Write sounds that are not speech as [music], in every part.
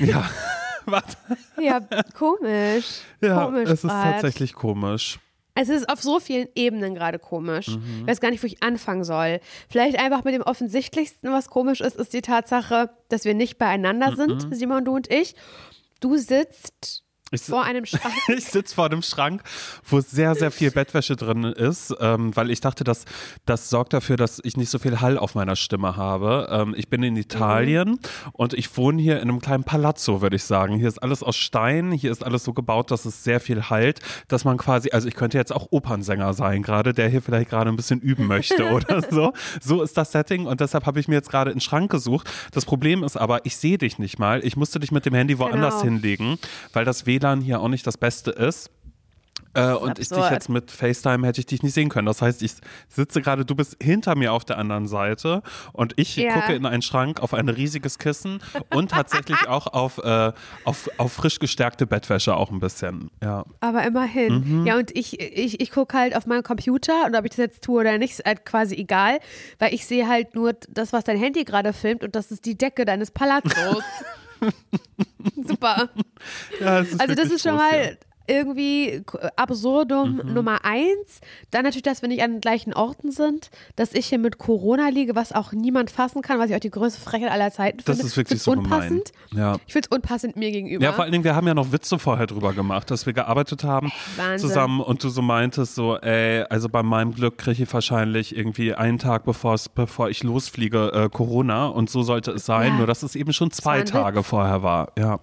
Ja, [laughs] warte. Ja, komisch. Ja, komisch es ist grad. tatsächlich komisch. Es ist auf so vielen Ebenen gerade komisch. Mhm. Ich weiß gar nicht, wo ich anfangen soll. Vielleicht einfach mit dem offensichtlichsten, was komisch ist, ist die Tatsache, dass wir nicht beieinander Mhm. sind, Simon, du und ich. Du sitzt Ich, vor einem [laughs] Schrank. ich sitze vor einem Schrank, wo sehr, sehr viel [laughs] Bettwäsche drin ist, ähm, weil ich dachte, dass das sorgt dafür, dass ich nicht so viel Hall auf meiner Stimme habe. Ähm, ich bin in Italien und ich wohne hier in einem kleinen Palazzo, würde ich sagen. Hier ist alles aus Stein, hier ist alles so gebaut, dass es sehr viel halt, dass man quasi, also ich könnte jetzt auch Opernsänger sein gerade, der hier vielleicht gerade ein bisschen üben möchte [laughs] oder so. So ist das Setting und deshalb habe ich mir jetzt gerade einen Schrank gesucht. Das Problem ist aber, ich sehe dich nicht mal. Ich musste dich mit dem Handy woanders Genau. hinlegen, weil das WLAN hier auch nicht das Beste ist. Äh, und ich dich absurd. jetzt mit FaceTime hätte ich dich nicht sehen können. Das heißt, ich sitze gerade, du bist hinter mir auf der anderen Seite und ich Ja. gucke in einen Schrank auf ein riesiges Kissen und tatsächlich [laughs] auch auf, äh, auf, auf frisch gestärkte Bettwäsche auch ein bisschen. Ja. Aber immerhin. Mhm. Ja, und ich, ich, ich gucke halt auf meinen Computer und ob ich das jetzt tue oder nicht, ist halt quasi egal, weil ich sehe halt nur das, was dein Handy gerade filmt und das ist die Decke deines Palazzos. [laughs] Super. ja ist Also das ist schon mal irgendwie absurdum Mhm. Nummer eins. Dann natürlich, dass wir nicht an den gleichen Orten sind, dass ich hier mit Corona liege, was auch niemand fassen kann, was ich auch die größte Frechheit aller Zeiten Das finde. ist wirklich so unpassend. gemein. Ja. Ich finde es unpassend mir gegenüber. Ja, vor allen Dingen, wir haben ja noch Witze vorher drüber gemacht, dass wir gearbeitet haben Wahnsinn. zusammen und du so meintest, so, ey, also bei meinem Glück kriege ich wahrscheinlich irgendwie einen Tag bevor ich losfliege, äh, Corona und so sollte es sein, Ja. nur dass es eben schon zwei Tage Witz. vorher war. Ja.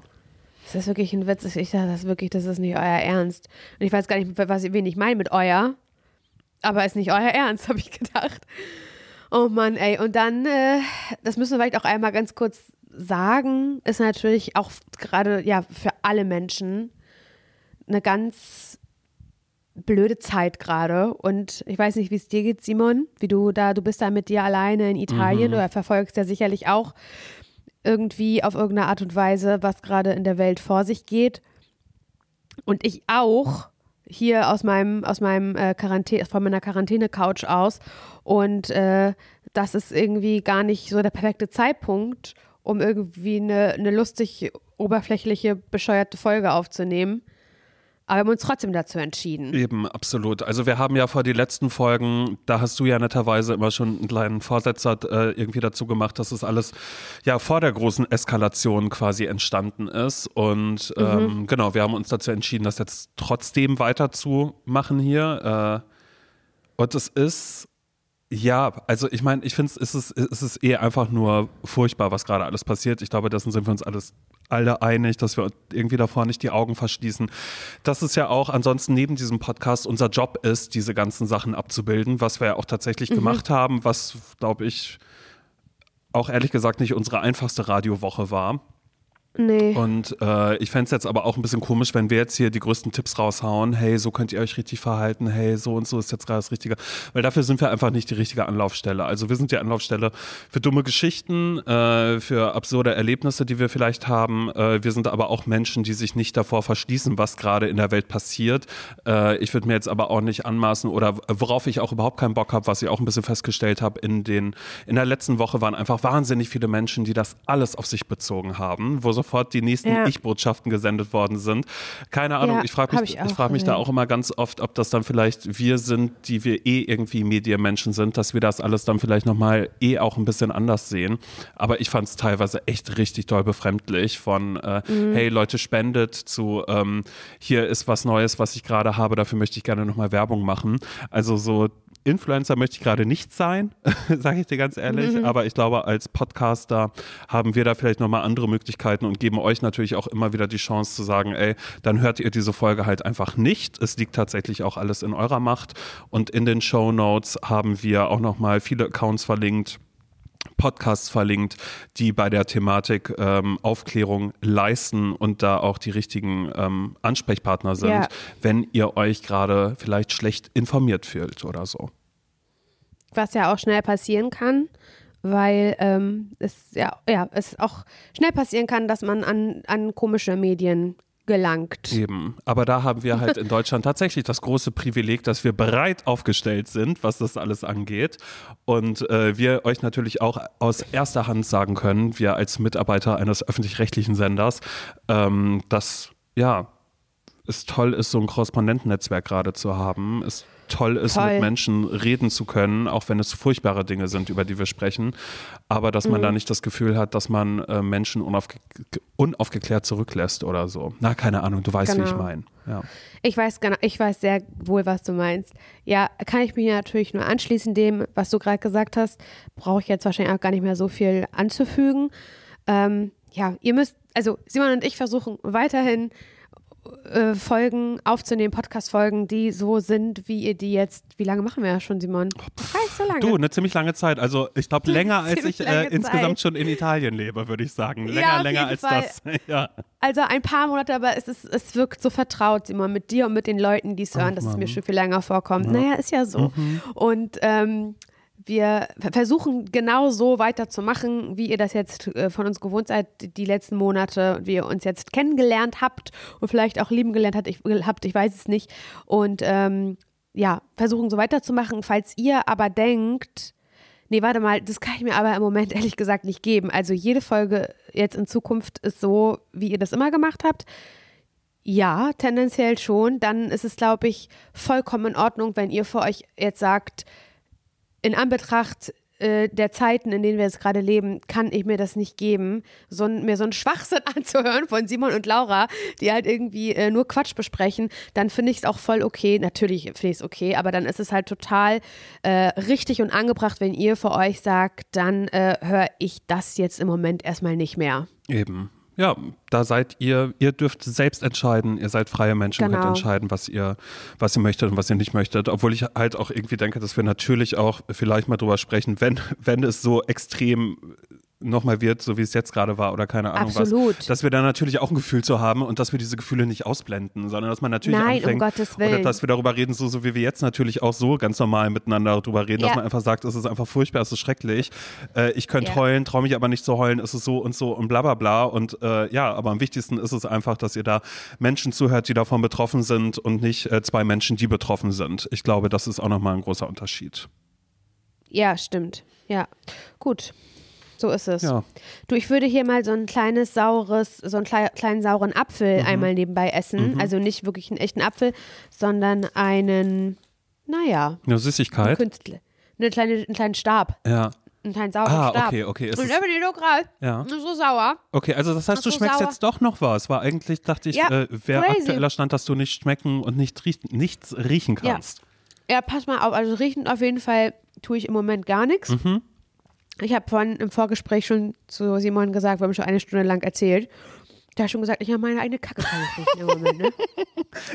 Das ist wirklich ein Witz. Ich dachte, das ist wirklich, das ist nicht euer Ernst. Und ich weiß gar nicht, was, wen ich meine mit euer. Aber ist nicht euer Ernst, [laughs] habe ich gedacht. Oh Mann, ey. Und dann, äh, das müssen wir vielleicht auch einmal ganz kurz sagen, ist natürlich auch gerade, ja, für alle Menschen eine ganz blöde Zeit gerade. Und ich weiß nicht, wie es dir geht, Simon, wie du da, du bist da mit dir alleine in Italien oder verfolgst ja sicherlich auch irgendwie auf irgendeine Art und Weise, was gerade in der Welt vor sich geht. Und ich auch hier aus meinem, aus meinem äh, Quarantäne, von meiner Quarantäne-Couch aus. Und äh, das ist irgendwie gar nicht so der perfekte Zeitpunkt, um irgendwie eine, eine lustig, oberflächliche, bescheuerte Folge aufzunehmen. Aber wir haben uns trotzdem dazu entschieden. Eben, absolut. Also wir haben ja vor die letzten Folgen, da hast du ja netterweise immer schon einen kleinen Vorsetzer äh, irgendwie dazu gemacht, dass es alles ja vor der großen Eskalation quasi entstanden ist. Und ähm, genau, wir haben uns dazu entschieden, das jetzt trotzdem weiterzumachen hier. Äh, und es ist ja, also ich meine, ich finde, es ist, es ist eh einfach nur furchtbar, was gerade alles passiert. Ich glaube, dessen sind wir uns alles alle einig, dass wir irgendwie davor nicht die Augen verschließen. Dass es ja auch ansonsten neben diesem Podcast unser Job ist, diese ganzen Sachen abzubilden, was wir ja auch tatsächlich gemacht haben, was, glaube ich, auch ehrlich gesagt nicht unsere einfachste Radiowoche war. Nee. Und äh, ich fände es jetzt aber auch ein bisschen komisch, wenn wir jetzt hier die größten Tipps raushauen. Hey, so könnt ihr euch richtig verhalten. Hey, so und so ist jetzt gerade das Richtige. Weil dafür sind wir einfach nicht die richtige Anlaufstelle. Also wir sind die Anlaufstelle für dumme Geschichten, äh, für absurde Erlebnisse, die wir vielleicht haben. Äh, wir sind aber auch Menschen, die sich nicht davor verschließen, was gerade in der Welt passiert. Äh, ich würde mir jetzt aber auch nicht anmaßen oder worauf ich auch überhaupt keinen Bock habe, was ich auch ein bisschen festgestellt habe, in in der letzten Woche waren einfach wahnsinnig viele Menschen, die das alles auf sich bezogen haben, wo sofort die nächsten Ja. Ich-Botschaften gesendet worden sind. Keine Ahnung, Ja, ich frage mich, ich ich frag mich da auch immer ganz oft, ob das dann vielleicht wir sind, die wir eh irgendwie Medienmenschen sind, dass wir das alles dann vielleicht nochmal eh auch ein bisschen anders sehen. Aber ich fand es teilweise echt richtig doll befremdlich von, äh, Mhm. hey Leute, spendet zu, ähm, hier ist was Neues, was ich gerade habe, dafür möchte ich gerne nochmal Werbung machen. Also so Influencer möchte ich gerade nicht sein, [laughs] sage ich dir ganz ehrlich. Mhm. Aber ich glaube, als Podcaster haben wir da vielleicht nochmal andere Möglichkeiten und geben euch natürlich auch immer wieder die Chance zu sagen, ey, dann hört ihr diese Folge halt einfach nicht. Es liegt tatsächlich auch alles in eurer Macht. Und in den Show Notes haben wir auch nochmal viele Accounts verlinkt. Podcasts verlinkt, die bei der Thematik ähm, Aufklärung leisten und da auch die richtigen ähm, Ansprechpartner sind, Ja. wenn ihr euch gerade vielleicht schlecht informiert fühlt oder so. was ja auch schnell passieren kann, weil ähm, es ja, ja es auch schnell passieren kann, dass man an, an komische Medien gelangt. Eben. Aber da haben wir halt in [laughs] Deutschland tatsächlich das große Privileg, dass wir bereit aufgestellt sind, was das alles angeht. Und äh, wir euch natürlich auch aus erster Hand sagen können, wir als Mitarbeiter eines öffentlich-rechtlichen Senders, ähm, dass ja, es toll ist, so ein Korrespondentennetzwerk gerade zu haben. Es toll ist, Toll. mit Menschen reden zu können, auch wenn es furchtbare Dinge sind, über die wir sprechen. Aber dass man Mhm. da nicht das Gefühl hat, dass man äh, Menschen unaufge unaufgeklärt zurücklässt oder so. Na, keine Ahnung, du weißt, wie ich Genau. meine. Ja. Ich weiß genau, ich weiß sehr wohl, was du meinst. Ja, kann ich mich natürlich nur anschließen dem, was du gerade gesagt hast. Brauche ich jetzt wahrscheinlich auch gar nicht mehr so viel anzufügen. Ähm, ja, ihr müsst, also Simon und ich versuchen weiterhin äh, Folgen aufzunehmen, Podcast-Folgen, die so sind, wie ihr die jetzt, wie lange machen wir ja schon, Simon? Gar nicht so lange. Du, eine ziemlich lange Zeit. Also ich glaube [laughs] länger, als ich äh, insgesamt schon in Italien lebe, würde ich sagen. Ja, Länger, auf länger als Fall. das. [laughs] ja. Also ein paar Monate, aber es, ist, es wirkt so vertraut, Simon, mit dir und mit den Leuten, die es hören, dass es mir schon viel länger vorkommt. Naja, ist ja so. Und ähm, wir ver- versuchen genau so weiterzumachen, wie ihr das jetzt äh, von uns gewohnt seid, die letzten Monate, wie ihr uns jetzt kennengelernt habt und vielleicht auch lieben gelernt habt, ich, habt, ich weiß es nicht. Und ähm, ja, versuchen so weiterzumachen. Falls ihr aber denkt, Nee, warte mal, das kann ich mir aber im Moment [laughs] ehrlich gesagt nicht geben. Also jede Folge jetzt in Zukunft ist so, wie ihr das immer gemacht habt. Ja, tendenziell schon. Dann ist es, glaube ich, vollkommen in Ordnung, wenn ihr für euch jetzt sagt, in Anbetracht äh, der Zeiten, in denen wir jetzt gerade leben, kann ich mir das nicht geben, so, mir so einen Schwachsinn [laughs] anzuhören von Simon und Laura, die halt irgendwie äh, nur Quatsch besprechen, dann finde ich es auch voll okay. Natürlich finde ich es okay, aber dann ist es halt total äh, richtig und angebracht, wenn ihr für euch sagt, dann äh, höre ich das jetzt im Moment erstmal nicht mehr. Eben. Ja, da seid ihr, ihr dürft selbst entscheiden, ihr seid freie Menschen, könnt Genau. entscheiden, was ihr, was ihr möchtet und was ihr nicht möchtet. Obwohl ich halt auch irgendwie denke, dass wir natürlich auch vielleicht mal drüber sprechen, wenn, wenn es so extrem nochmal wird, so wie es jetzt gerade war oder keine Ahnung Absolut. was, dass wir da natürlich auch ein Gefühl zu haben und dass wir diese Gefühle nicht ausblenden, sondern dass man natürlich Nein, um anfängt, Gottes oder Willen. dass wir darüber reden, so, so wie wir jetzt natürlich auch so ganz normal miteinander drüber reden, dass Ja. man einfach sagt, es ist einfach furchtbar, es ist schrecklich, äh, ich könnte Ja. heulen, traue mich aber nicht zu heulen, es ist so und so und bla bla bla und äh, ja, aber am wichtigsten ist es einfach, dass ihr da Menschen zuhört, die davon betroffen sind und nicht äh, zwei Menschen, die betroffen sind. Ich glaube, das ist auch nochmal ein großer Unterschied. Ja, stimmt. Ja, gut. So ist es. Ja. Du, ich würde hier mal so ein kleines saures, so einen klei kleinen sauren Apfel Mhm. einmal nebenbei essen. Also nicht wirklich einen echten Apfel, sondern einen, naja, Eine Süßigkeit? Künstler. Eine kleine, einen kleinen Stab. Ja. Einen kleinen sauren Ah, Stab. okay, okay. Ist Und es- da bin ich gerade Ja. so sauer. Okay, also das heißt, du so, schmeckst sauer. jetzt doch noch was. War eigentlich, dachte ich, Ja, äh, wäre aktueller Stand, dass du nicht schmecken und nicht riechen, nichts riechen Ja. kannst. Ja, pass mal auf. Also riechen auf jeden Fall tue ich im Moment gar nichts. Mhm. Ich habe vorhin im Vorgespräch schon zu Simon gesagt, wir haben schon eine Stunde lang erzählt. Da schon gesagt, ich habe meine eigene Kacke im Moment. Ne?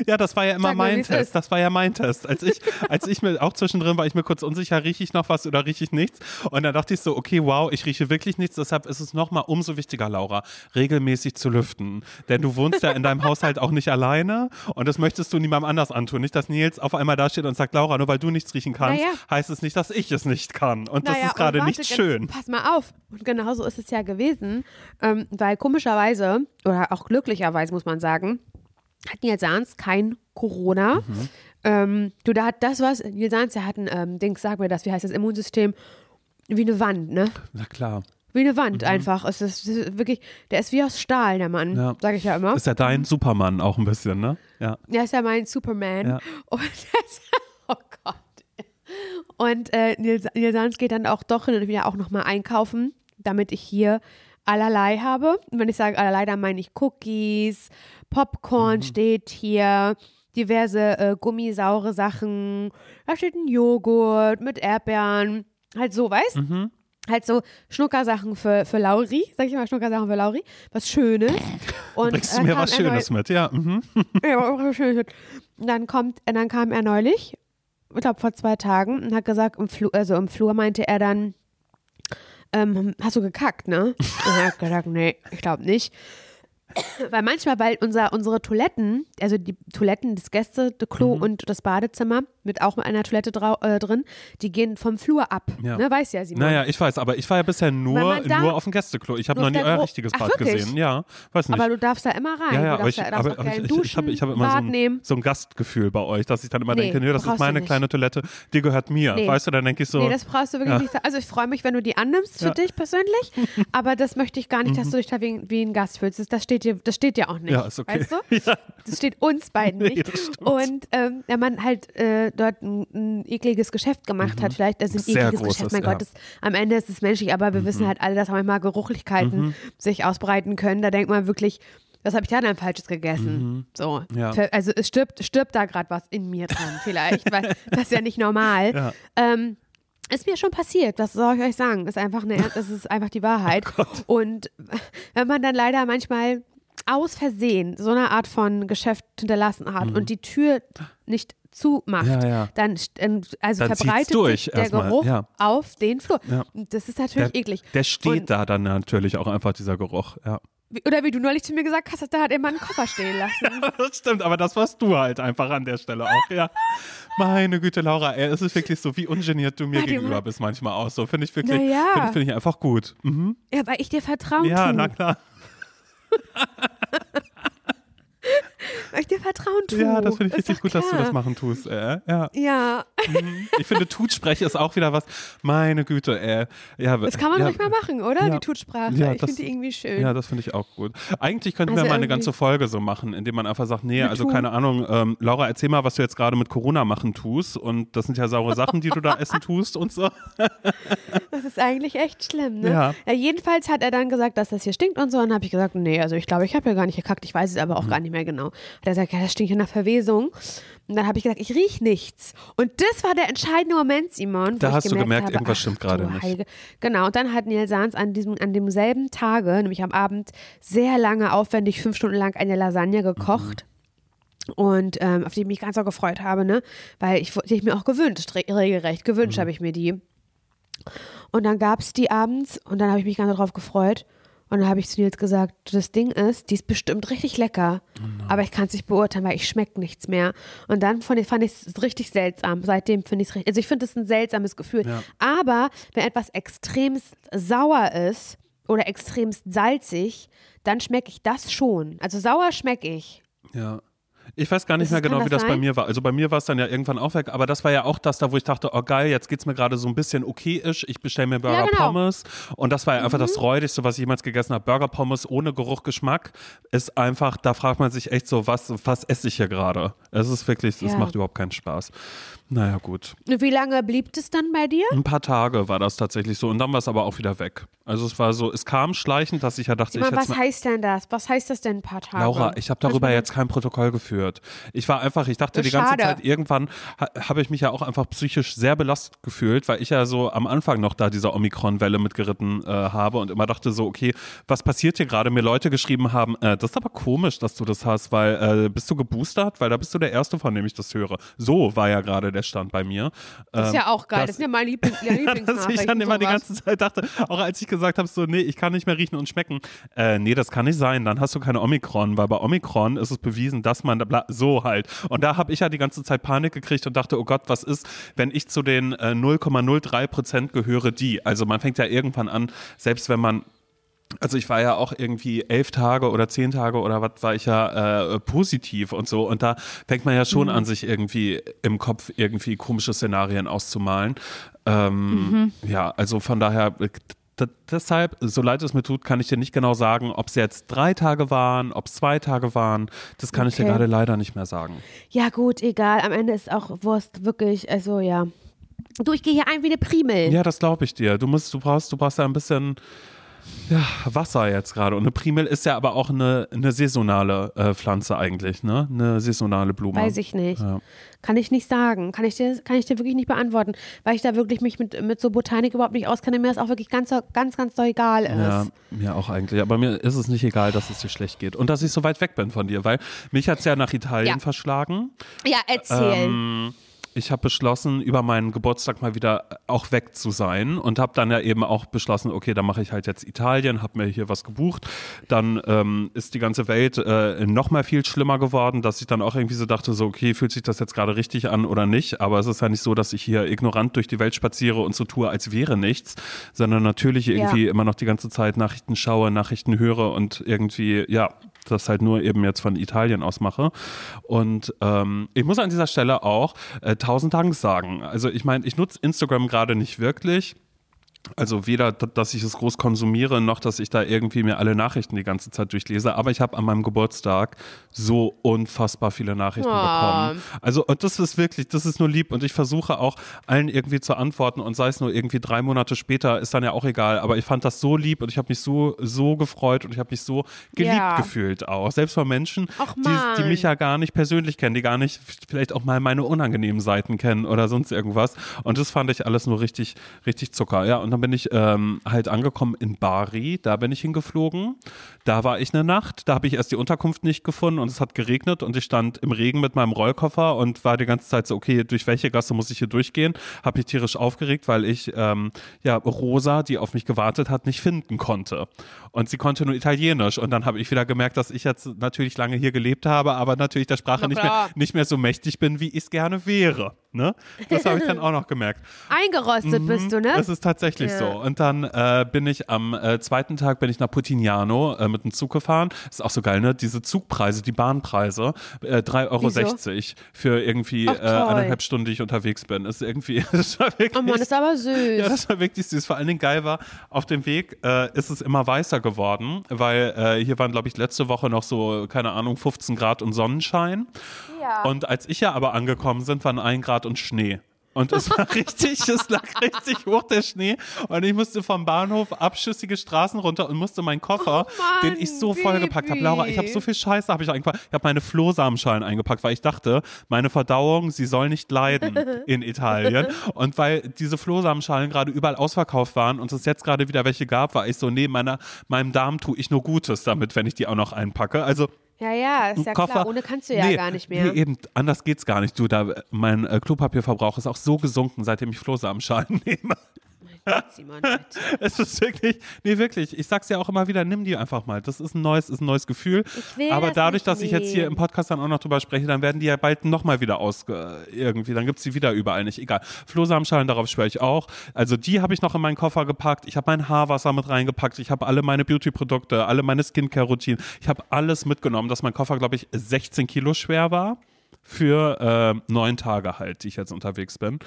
Ja, das war ja immer Sag mal, mein wie's Test. Das war ja mein Test. Als ich, als ich mir auch zwischendrin war, ich mir kurz unsicher, rieche ich noch was oder rieche ich nichts? Und dann dachte ich so, okay, wow, ich rieche wirklich nichts. Deshalb ist es nochmal umso wichtiger, Laura, regelmäßig zu lüften. Denn du wohnst ja in deinem Haushalt auch nicht alleine und das möchtest du niemandem anders antun. Nicht, dass Nils auf einmal da steht und sagt, Laura, nur weil du nichts riechen kannst, Naja. heißt es nicht, dass ich es nicht kann. Und das Naja, ist gerade nicht schön. Pass mal auf. Und genau so ist es ja gewesen. Ähm, weil komischerweise, oder auch glücklicherweise muss man sagen, hat Nils Sahns kein Corona. Mhm. Ähm, du, da hat das was, Nils Sahns, der hat ein ähm, Ding, sag mir das, wie heißt das Immunsystem? Wie eine Wand, ne? Na klar. Wie eine Wand einfach. Es ist, es ist wirklich, der ist wie aus Stahl, der Mann, Mhm. Ja. sag ich ja immer. Ist ja dein Supermann auch ein bisschen, ne? Ja. Der ist ja mein Superman. Ja. [laughs] Und das, [laughs] oh Gott. Und äh, Nils, Nils Sanz geht dann auch doch hin und wieder auch nochmal einkaufen, damit ich hier allerlei habe. Und wenn ich sage allerlei, dann meine ich Cookies, Popcorn steht hier, diverse äh, gummisaure Sachen. Da steht ein Joghurt mit Erdbeeren. Halt so, weißt Halt so Schnuckersachen für, für Lauri, sag ich mal Schnuckersachen für Lauri, was Schönes. [laughs] Und Bringst du dann mir kam was Schönes mit? Ja. Mhm. [laughs] ja, aber auch schön. Und dann kommt, und dann kam er neulich, ich glaube vor zwei Tagen, und hat gesagt, im Flur, also im Flur meinte er dann, ähm, hast du gekackt, ne? Und er hat gesagt, nee, ich glaube nicht. Weil manchmal, weil unser, unsere Toiletten, also die Toiletten, das Gäste, das Klo und das Badezimmer mit auch mit einer Toilette äh, drin, die gehen vom Flur ab. Ja. Ne, weiß ja Simon. Naja, ich weiß, aber ich war ja bisher nur, nur auf dem Gästeklo. Ich habe noch nie euer richtiges Ach, Bad wirklich? gesehen. Ja, weiß nicht. aber du darfst da immer rein. ja, ja, aber ich, da, aber, aber ich, duschen, ich habe hab immer so ein, so ein Gastgefühl bei euch, dass ich dann immer Nee, denke, nö, das ist meine kleine Toilette, die gehört mir. Nee. Weißt du, dann denke ich so, Nee, das brauchst du wirklich Ja. nicht. Also ich freue mich, wenn du die annimmst für dich persönlich, [laughs] aber das möchte ich gar nicht, dass du dich da wie, wie ein Gast fühlst. Das, steht dir, das steht dir auch nicht. Mhm. ja, ist okay. Weißt du? [laughs] Das steht uns beiden [laughs] Nee, nicht. Und ähm, wenn man halt äh, dort ein, ein ekliges Geschäft gemacht hat, vielleicht, also ein Sehr ekliges großes, Geschäft, mein ja. Gott, das, am Ende ist es menschlich, aber wir wissen halt alle, dass manchmal Geruchlichkeiten sich ausbreiten können. Da denkt man wirklich, was habe ich da denn Falsches gegessen? So. Ja. Also es stirbt, stirbt da gerade was in mir dran, [laughs] vielleicht, weil das ist ja nicht normal. Ja. Ähm, ist mir schon passiert, was soll ich euch sagen? Ist einfach eine, [laughs] das ist einfach die Wahrheit. Oh und wenn man dann leider manchmal aus Versehen so eine Art von Geschäft hinterlassen hat und die Tür nicht zumacht. Ja, ja. dann ähm, also Dann verbreitet durch sich der Geruch ja. auf den Flur. Ja. Das ist natürlich Der, eklig. der steht Und- da dann natürlich auch einfach, dieser Geruch. Ja. Oder wie du neulich zu mir gesagt hast, da hat immer einen Koffer stehen lassen. [laughs] Das stimmt, aber das warst du halt einfach an der Stelle auch, ja. Meine Güte, Laura, ey, es ist wirklich so, wie ungeniert du mir Warte gegenüber mal. bist manchmal auch so. Finde ich wirklich, ja. finde find ich einfach gut. Mhm. ja, weil ich dir vertrauen Ja, tue. na klar. [laughs] Weil ich dir vertrauen tue. Ja, das finde ich Ist richtig gut, dass du klar. das machen tust. Äh. Ja. Ja, Ich finde, Tutsprech ist auch wieder was. Meine Güte, ey. Ja, das kann man ja, ruhig mal machen, oder? Ja. Die Tutsprache. Ja, ich finde die irgendwie schön. Ja, das finde ich auch gut. Eigentlich könnte Also man mal eine ganze Folge so machen, indem man einfach sagt, nee, also keine Ahnung, ähm, Laura, erzähl mal, was du jetzt gerade mit Corona machen tust. Und das sind ja saure Sachen, die du da essen tust und so. [laughs] Das ist eigentlich echt schlimm, ne? Ja. jedenfalls hat er dann gesagt, dass das hier stinkt und so. Und dann habe ich gesagt, nee, also ich glaube, ich habe ja gar nicht gekackt. Ich weiß es aber auch Mhm. gar nicht mehr genau. Hat er gesagt, ja, das stinkt hier nach Verwesung. Und dann habe ich gesagt, ich riech nichts. Und das war der entscheidende Moment, Simon. Da hast du gemerkt, habe, irgendwas ach, stimmt gerade nicht. Heilige. Genau, und dann hat Nils Sahns an, diesem, an demselben Tage, nämlich am Abend, sehr lange aufwendig, fünf Stunden lang eine Lasagne gekocht. Und ähm, auf die ich mich ganz so gefreut habe, ne? Weil ich, die ich mir auch gewünscht, re regelrecht. Gewünscht habe ich mir die. Und dann gab es die abends und dann habe ich mich ganz darauf gefreut. Und dann habe ich zu Nils gesagt, das Ding ist, die ist bestimmt richtig lecker. aber ich kann es nicht beurteilen, weil ich schmecke nichts mehr. Und dann fand ich, fand ich es richtig seltsam. Seitdem finde ich es richtig, also ich finde es ein seltsames Gefühl. Ja. Aber wenn etwas extremst sauer ist oder extremst salzig, dann schmecke ich das schon. Also sauer schmecke ich. Ja. Ich weiß gar nicht Ist mehr genau, wie das das bei sein? mir war. Also bei mir war es dann ja irgendwann auch weg, aber das war ja auch das da, wo ich dachte, oh geil, jetzt geht's mir gerade so ein bisschen okay-ish. Ich bestelle mir Burger Ja, genau. Pommes und das war ja einfach das räudigste, was ich jemals gegessen habe. Burger Pommes ohne Geruch, Geschmack ist einfach, da fragt man sich echt so, was, was esse ich hier gerade? Es ist wirklich, es Ja. macht überhaupt keinen Spaß. Naja, gut. Wie lange blieb es dann bei dir? Ein paar Tage war das tatsächlich so und dann war es aber auch wieder weg. Also es war so, es kam schleichend, dass ich ja dachte, Simon, ich was heißt denn das? Was heißt das denn ein paar Tage? Laura, ich habe darüber mir- jetzt kein Protokoll geführt. Ich war einfach, ich dachte die ganze schade. Zeit, irgendwann ha, habe ich mich ja auch einfach psychisch sehr belastet gefühlt, weil ich ja so am Anfang noch da diese Omikron-Welle mitgeritten äh, habe und immer dachte so, okay, was passiert hier gerade? Mir Leute geschrieben haben, äh, das ist aber komisch, dass du das hast, weil äh, bist du geboostert? Weil da bist du der Erste, von dem ich das höre. So war ja gerade der Stand bei mir. Das ist ja auch geil. das- Das, sind ja meine Liebling [laughs] Ja, dass ich dann immer die ganze Zeit dachte, auch als ich gesagt habe, so, nee, ich kann nicht mehr riechen und schmecken. Äh, nee, das kann nicht sein. Dann hast du keine Omikron, weil bei Omikron ist es bewiesen, dass man da so halt. Und da habe ich ja die ganze Zeit Panik gekriegt und dachte, oh Gott, was ist, wenn ich zu den äh, 0,03 Prozent gehöre, die? Also man fängt ja irgendwann an, selbst wenn man also ich war ja auch irgendwie elf Tage oder zehn Tage oder was war ich ja äh, positiv und so. Und da fängt man ja schon an, sich irgendwie im Kopf irgendwie komische Szenarien auszumalen. Ähm, Ja, also von daher, deshalb, so leid es mir tut, kann ich dir nicht genau sagen, ob es jetzt drei Tage waren, ob es zwei Tage waren. Das kann ich dir Okay. gerade leider nicht mehr sagen. Ja, gut, egal. Am Ende ist auch Wurst wirklich, also ja. Du, ich gehe hier ein wie eine Primel. Ja, das glaube ich dir. Du musst, du brauchst, du brauchst ja ein bisschen ja, Wasser jetzt gerade. Und eine Primel ist ja aber auch eine, eine saisonale äh, Pflanze eigentlich, ne? Eine saisonale Blume. Weiß ich nicht. Ja. Kann ich nicht sagen. Kann ich, dir, kann ich dir wirklich nicht beantworten, weil ich da wirklich mich mit, mit so Botanik überhaupt nicht auskenne. Mir das auch wirklich ganz, ganz, ganz doll egal ist. Ja, mir auch eigentlich. Aber mir ist es nicht egal, dass es dir schlecht geht. Und dass ich so weit weg bin von dir, weil mich hat es ja nach Italien Ja. verschlagen. Ja, erzähl. Ähm, ich habe beschlossen, über meinen Geburtstag mal wieder auch weg zu sein und habe dann ja eben auch beschlossen, okay, dann mache ich halt jetzt Italien, habe mir hier was gebucht. Dann ähm, ist die ganze Welt äh, noch mal viel schlimmer geworden, dass ich dann auch irgendwie so dachte, so okay, fühlt sich das jetzt gerade richtig an oder nicht? Aber es ist ja nicht so, dass ich hier ignorant durch die Welt spaziere und so tue, als wäre nichts, sondern natürlich irgendwie ja. immer noch die ganze Zeit Nachrichten schaue, Nachrichten höre und irgendwie ja das halt nur eben jetzt von Italien aus mache. Und ähm, ich muss an dieser Stelle auch äh, tausend Dank sagen. Also ich meine, ich nutze Instagram gerade nicht wirklich. Also weder, dass ich es groß konsumiere, noch dass ich da irgendwie mir alle Nachrichten die ganze Zeit durchlese. Aber ich habe an meinem Geburtstag so unfassbar viele Nachrichten oh. bekommen. Also und das ist wirklich, das ist nur lieb. Und ich versuche auch allen irgendwie zu antworten. Und sei es nur irgendwie drei Monate später, ist dann ja auch egal. Aber ich fand das so lieb und ich habe mich so, so gefreut und ich habe mich so geliebt ja. gefühlt auch. Selbst von Menschen, die, die mich ja gar nicht persönlich kennen, die gar nicht vielleicht auch mal meine unangenehmen Seiten kennen oder sonst irgendwas. Und das fand ich alles nur richtig, richtig Zucker. Ja, und dann bin ich ähm, halt angekommen in Bari, da bin ich hingeflogen. Da war ich eine Nacht, da habe ich erst die Unterkunft nicht gefunden und es hat geregnet und ich stand im Regen mit meinem Rollkoffer und war die ganze Zeit so, okay, durch welche Gasse muss ich hier durchgehen? Habe mich tierisch aufgeregt, weil ich ähm, ja Rosa, die auf mich gewartet hat, nicht finden konnte. Und sie konnte nur Italienisch und dann habe ich wieder gemerkt, dass ich jetzt natürlich lange hier gelebt habe, aber natürlich der Sprache nicht mehr, nicht mehr so mächtig bin, wie ich es gerne wäre. Ne? Das habe ich dann auch noch gemerkt. Eingerostet mhm, bist du, ne? Das ist tatsächlich ja. so. Und dann äh, bin ich am äh, zweiten Tag bin ich nach Putignano äh, mit dem Zug gefahren. Ist auch so geil, ne? Diese Zugpreise, die Bahnpreise, äh, 3,60 Euro Wieso? für irgendwie Ach, äh, eineinhalb Stunden, die ich unterwegs bin. Ist irgendwie, [laughs] das war wirklich, Oh Mann, das ist aber süß. Ja, das war wirklich süß. Vor allen Dingen geil war, auf dem Weg äh, ist es immer weißer geworden, weil äh, hier waren, glaube ich, letzte Woche noch so, keine Ahnung, 15 Grad und Sonnenschein. Ja. Und als ich ja aber angekommen sind, waren ein Grad und Schnee. Und es war [laughs] richtig, es lag richtig hoch der Schnee. Und ich musste vom Bahnhof abschüssige Straßen runter und musste meinen Koffer, oh Mann, den ich so vollgepackt habe. Laura, ich habe so viel Scheiße habe ich eingepackt. Ich habe meine Flohsamenschalen eingepackt, weil ich dachte, meine Verdauung, sie soll nicht leiden [laughs] in Italien. Und weil diese Flohsamenschalen gerade überall ausverkauft waren und es jetzt gerade wieder welche gab, war ich so, nee, meiner, meinem Darm tue ich nur Gutes damit, wenn ich die auch noch einpacke. Also ja, ja, ist ja Koffer. klar. Ohne kannst du ja nee, gar nicht mehr. Nee, eben, anders geht's gar nicht. Du, da, mein äh, Klopapierverbrauch ist auch so gesunken, seitdem ich Flohsamenschalen [laughs] nehme. Simon, [laughs] es ist wirklich, nee, wirklich. Ich sag's ja auch immer wieder, nimm die einfach mal. Das ist ein neues, ist ein neues Gefühl. Aber dadurch, dass ich jetzt hier im Podcast dann auch noch drüber spreche, dann werden die ja bald nochmal wieder aus, irgendwie, dann gibt's die wieder überall nicht. Egal. Flohsamenschalen, darauf schwöre ich auch. Also die habe ich noch in meinen Koffer gepackt. Ich habe mein Haarwasser mit reingepackt. Ich habe alle meine Beauty-Produkte, alle meine Skincare-Routinen. Ich habe alles mitgenommen, dass mein Koffer, glaube ich, 16 Kilo schwer war für äh, neun Tage halt, die ich jetzt unterwegs bin.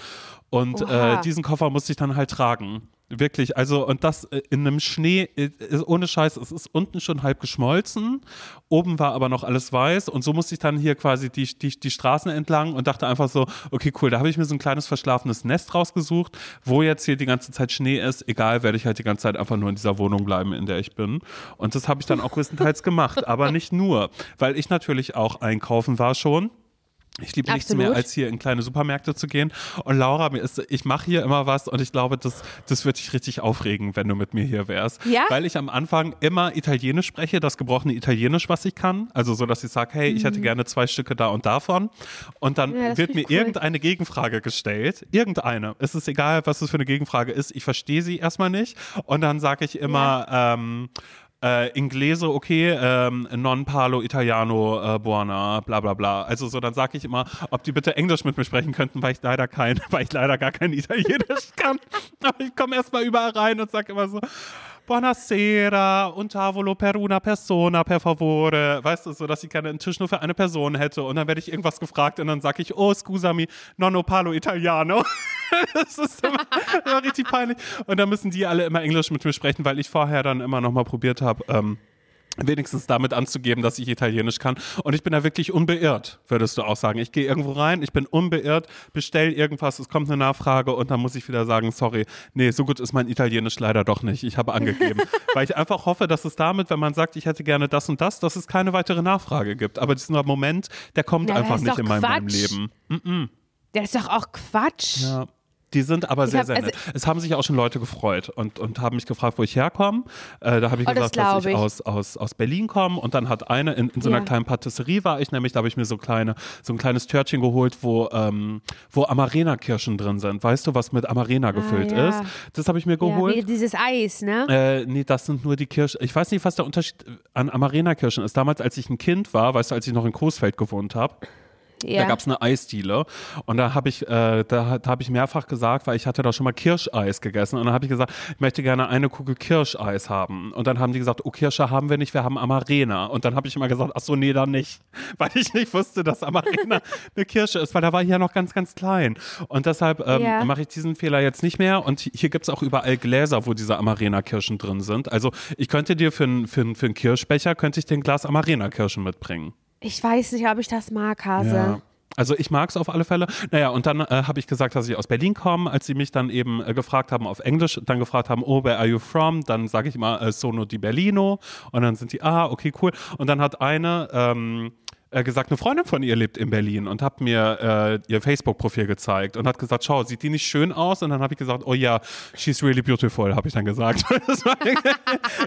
Und äh, diesen Koffer musste ich dann halt tragen. Wirklich, also und das äh, in einem Schnee, äh, ohne Scheiß, es ist unten schon halb geschmolzen, oben war aber noch alles weiß und so musste ich dann hier quasi die, die, die Straßen entlang und dachte einfach so, okay, cool, da habe ich mir so ein kleines verschlafenes Nest rausgesucht, wo jetzt hier die ganze Zeit Schnee ist, egal, werde ich halt die ganze Zeit einfach nur in dieser Wohnung bleiben, in der ich bin. Und das habe ich dann auch [laughs] größtenteils gemacht, aber nicht nur, weil ich natürlich auch einkaufen war schon ich liebe nichts mehr, als hier in kleine Supermärkte zu gehen. Und Laura, mir ist, ich mache hier immer was und ich glaube, das, das wird dich richtig aufregen, wenn du mit mir hier wärst. Ja? Weil ich am Anfang immer Italienisch spreche, das gebrochene Italienisch, was ich kann. Also so, dass ich sage, hey, ich hätte mhm. gerne zwei Stücke da und davon. Und dann ja, wird mir cool. irgendeine Gegenfrage gestellt. Irgendeine. Es ist egal, was es für eine Gegenfrage ist. Ich verstehe sie erstmal nicht. Und dann sage ich immer, ja. ähm, äh, Inglese, okay, ähm, non parlo italiano, äh, buona, bla bla bla. Also so, dann sage ich immer, ob die bitte Englisch mit mir sprechen könnten, weil ich leider kein, [laughs] weil ich leider gar kein Italienisch [laughs] kann. Aber ich komme erstmal überall rein und sage immer so, Buonasera, un tavolo per una persona, per favore. Weißt du, so, dass ich gerne einen Tisch nur für eine Person hätte. Und dann werde ich irgendwas gefragt und dann sage ich, oh, scusami, nonno parlo italiano. [laughs] das ist immer, immer, richtig peinlich. Und dann müssen die alle immer Englisch mit mir sprechen, weil ich vorher dann immer noch mal probiert habe, ähm, wenigstens damit anzugeben, dass ich Italienisch kann. Und ich bin da wirklich unbeirrt, würdest du auch sagen. Ich gehe irgendwo rein, ich bin unbeirrt, bestell irgendwas, es kommt eine Nachfrage und dann muss ich wieder sagen, sorry, nee, so gut ist mein Italienisch leider doch nicht. Ich habe angegeben. [laughs] Weil ich einfach hoffe, dass es damit, wenn man sagt, ich hätte gerne das und das, dass es keine weitere Nachfrage gibt. Aber dieser Moment, der kommt ja, einfach nicht in meinem, Leben. Mm -mm. Der ist doch auch Quatsch. Ja. Die sind aber sehr, hab- sehr also- nett. es haben sich auch schon Leute gefreut und, und haben mich gefragt, wo ich herkomme. Äh, da habe ich Oh, das gesagt, dass glaub ich, ich. Aus, aus, aus Berlin komme. Und dann hat eine, in, in so einer Ja. kleinen Patisserie war ich nämlich, da habe ich mir so kleine, so ein kleines Törtchen geholt, wo, ähm, wo Amarena-Kirschen drin sind. Weißt du, was mit Amarena gefüllt Ah, ja. ist? Das habe ich mir Ja, geholt. wie dieses Eis, ne? Äh, nee, das sind nur die Kirschen. Ich weiß nicht, was der Unterschied an Amarena-Kirschen ist. Damals, als ich ein Kind war, weißt du, als ich noch in Coesfeld gewohnt habe, ja. da gab es eine Eisdiele und da habe ich, äh, da, da habe ich mehrfach gesagt, weil ich hatte da schon mal Kirscheis gegessen und dann habe ich gesagt, ich möchte gerne eine Kugel Kirscheis haben und dann haben die gesagt, oh Kirsche haben wir nicht, wir haben Amarena und dann habe ich immer gesagt, ach so, nee, dann nicht, [laughs] weil ich nicht wusste, dass Amarena [laughs] eine Kirsche ist, weil da war ich ja noch ganz, ganz klein und deshalb ähm, Ja. mache ich diesen Fehler jetzt nicht mehr und hier gibt es auch überall Gläser, wo diese Amarena-Kirschen drin sind. Also ich könnte dir für einen für, für Kirschbecher, könnte ich dir ein Glas Amarena-Kirschen mitbringen. Ich weiß nicht, ob ich das mag, Hase. Ja. Also ich mag es auf alle Fälle. Naja, und dann äh, habe ich gesagt, dass ich aus Berlin komme, als sie mich dann eben äh, gefragt haben auf Englisch, dann gefragt haben, oh, where are you from? Dann sage ich immer äh, Sono di Berlino und dann sind die, ah, okay, cool. Und dann hat eine ähm, äh, gesagt, eine Freundin von ihr lebt in Berlin und hat mir äh, ihr Facebook-Profil gezeigt und hat gesagt, schau, sieht die nicht schön aus? Und dann habe ich gesagt, oh ja, she's really beautiful, habe ich dann gesagt. [laughs] [laughs]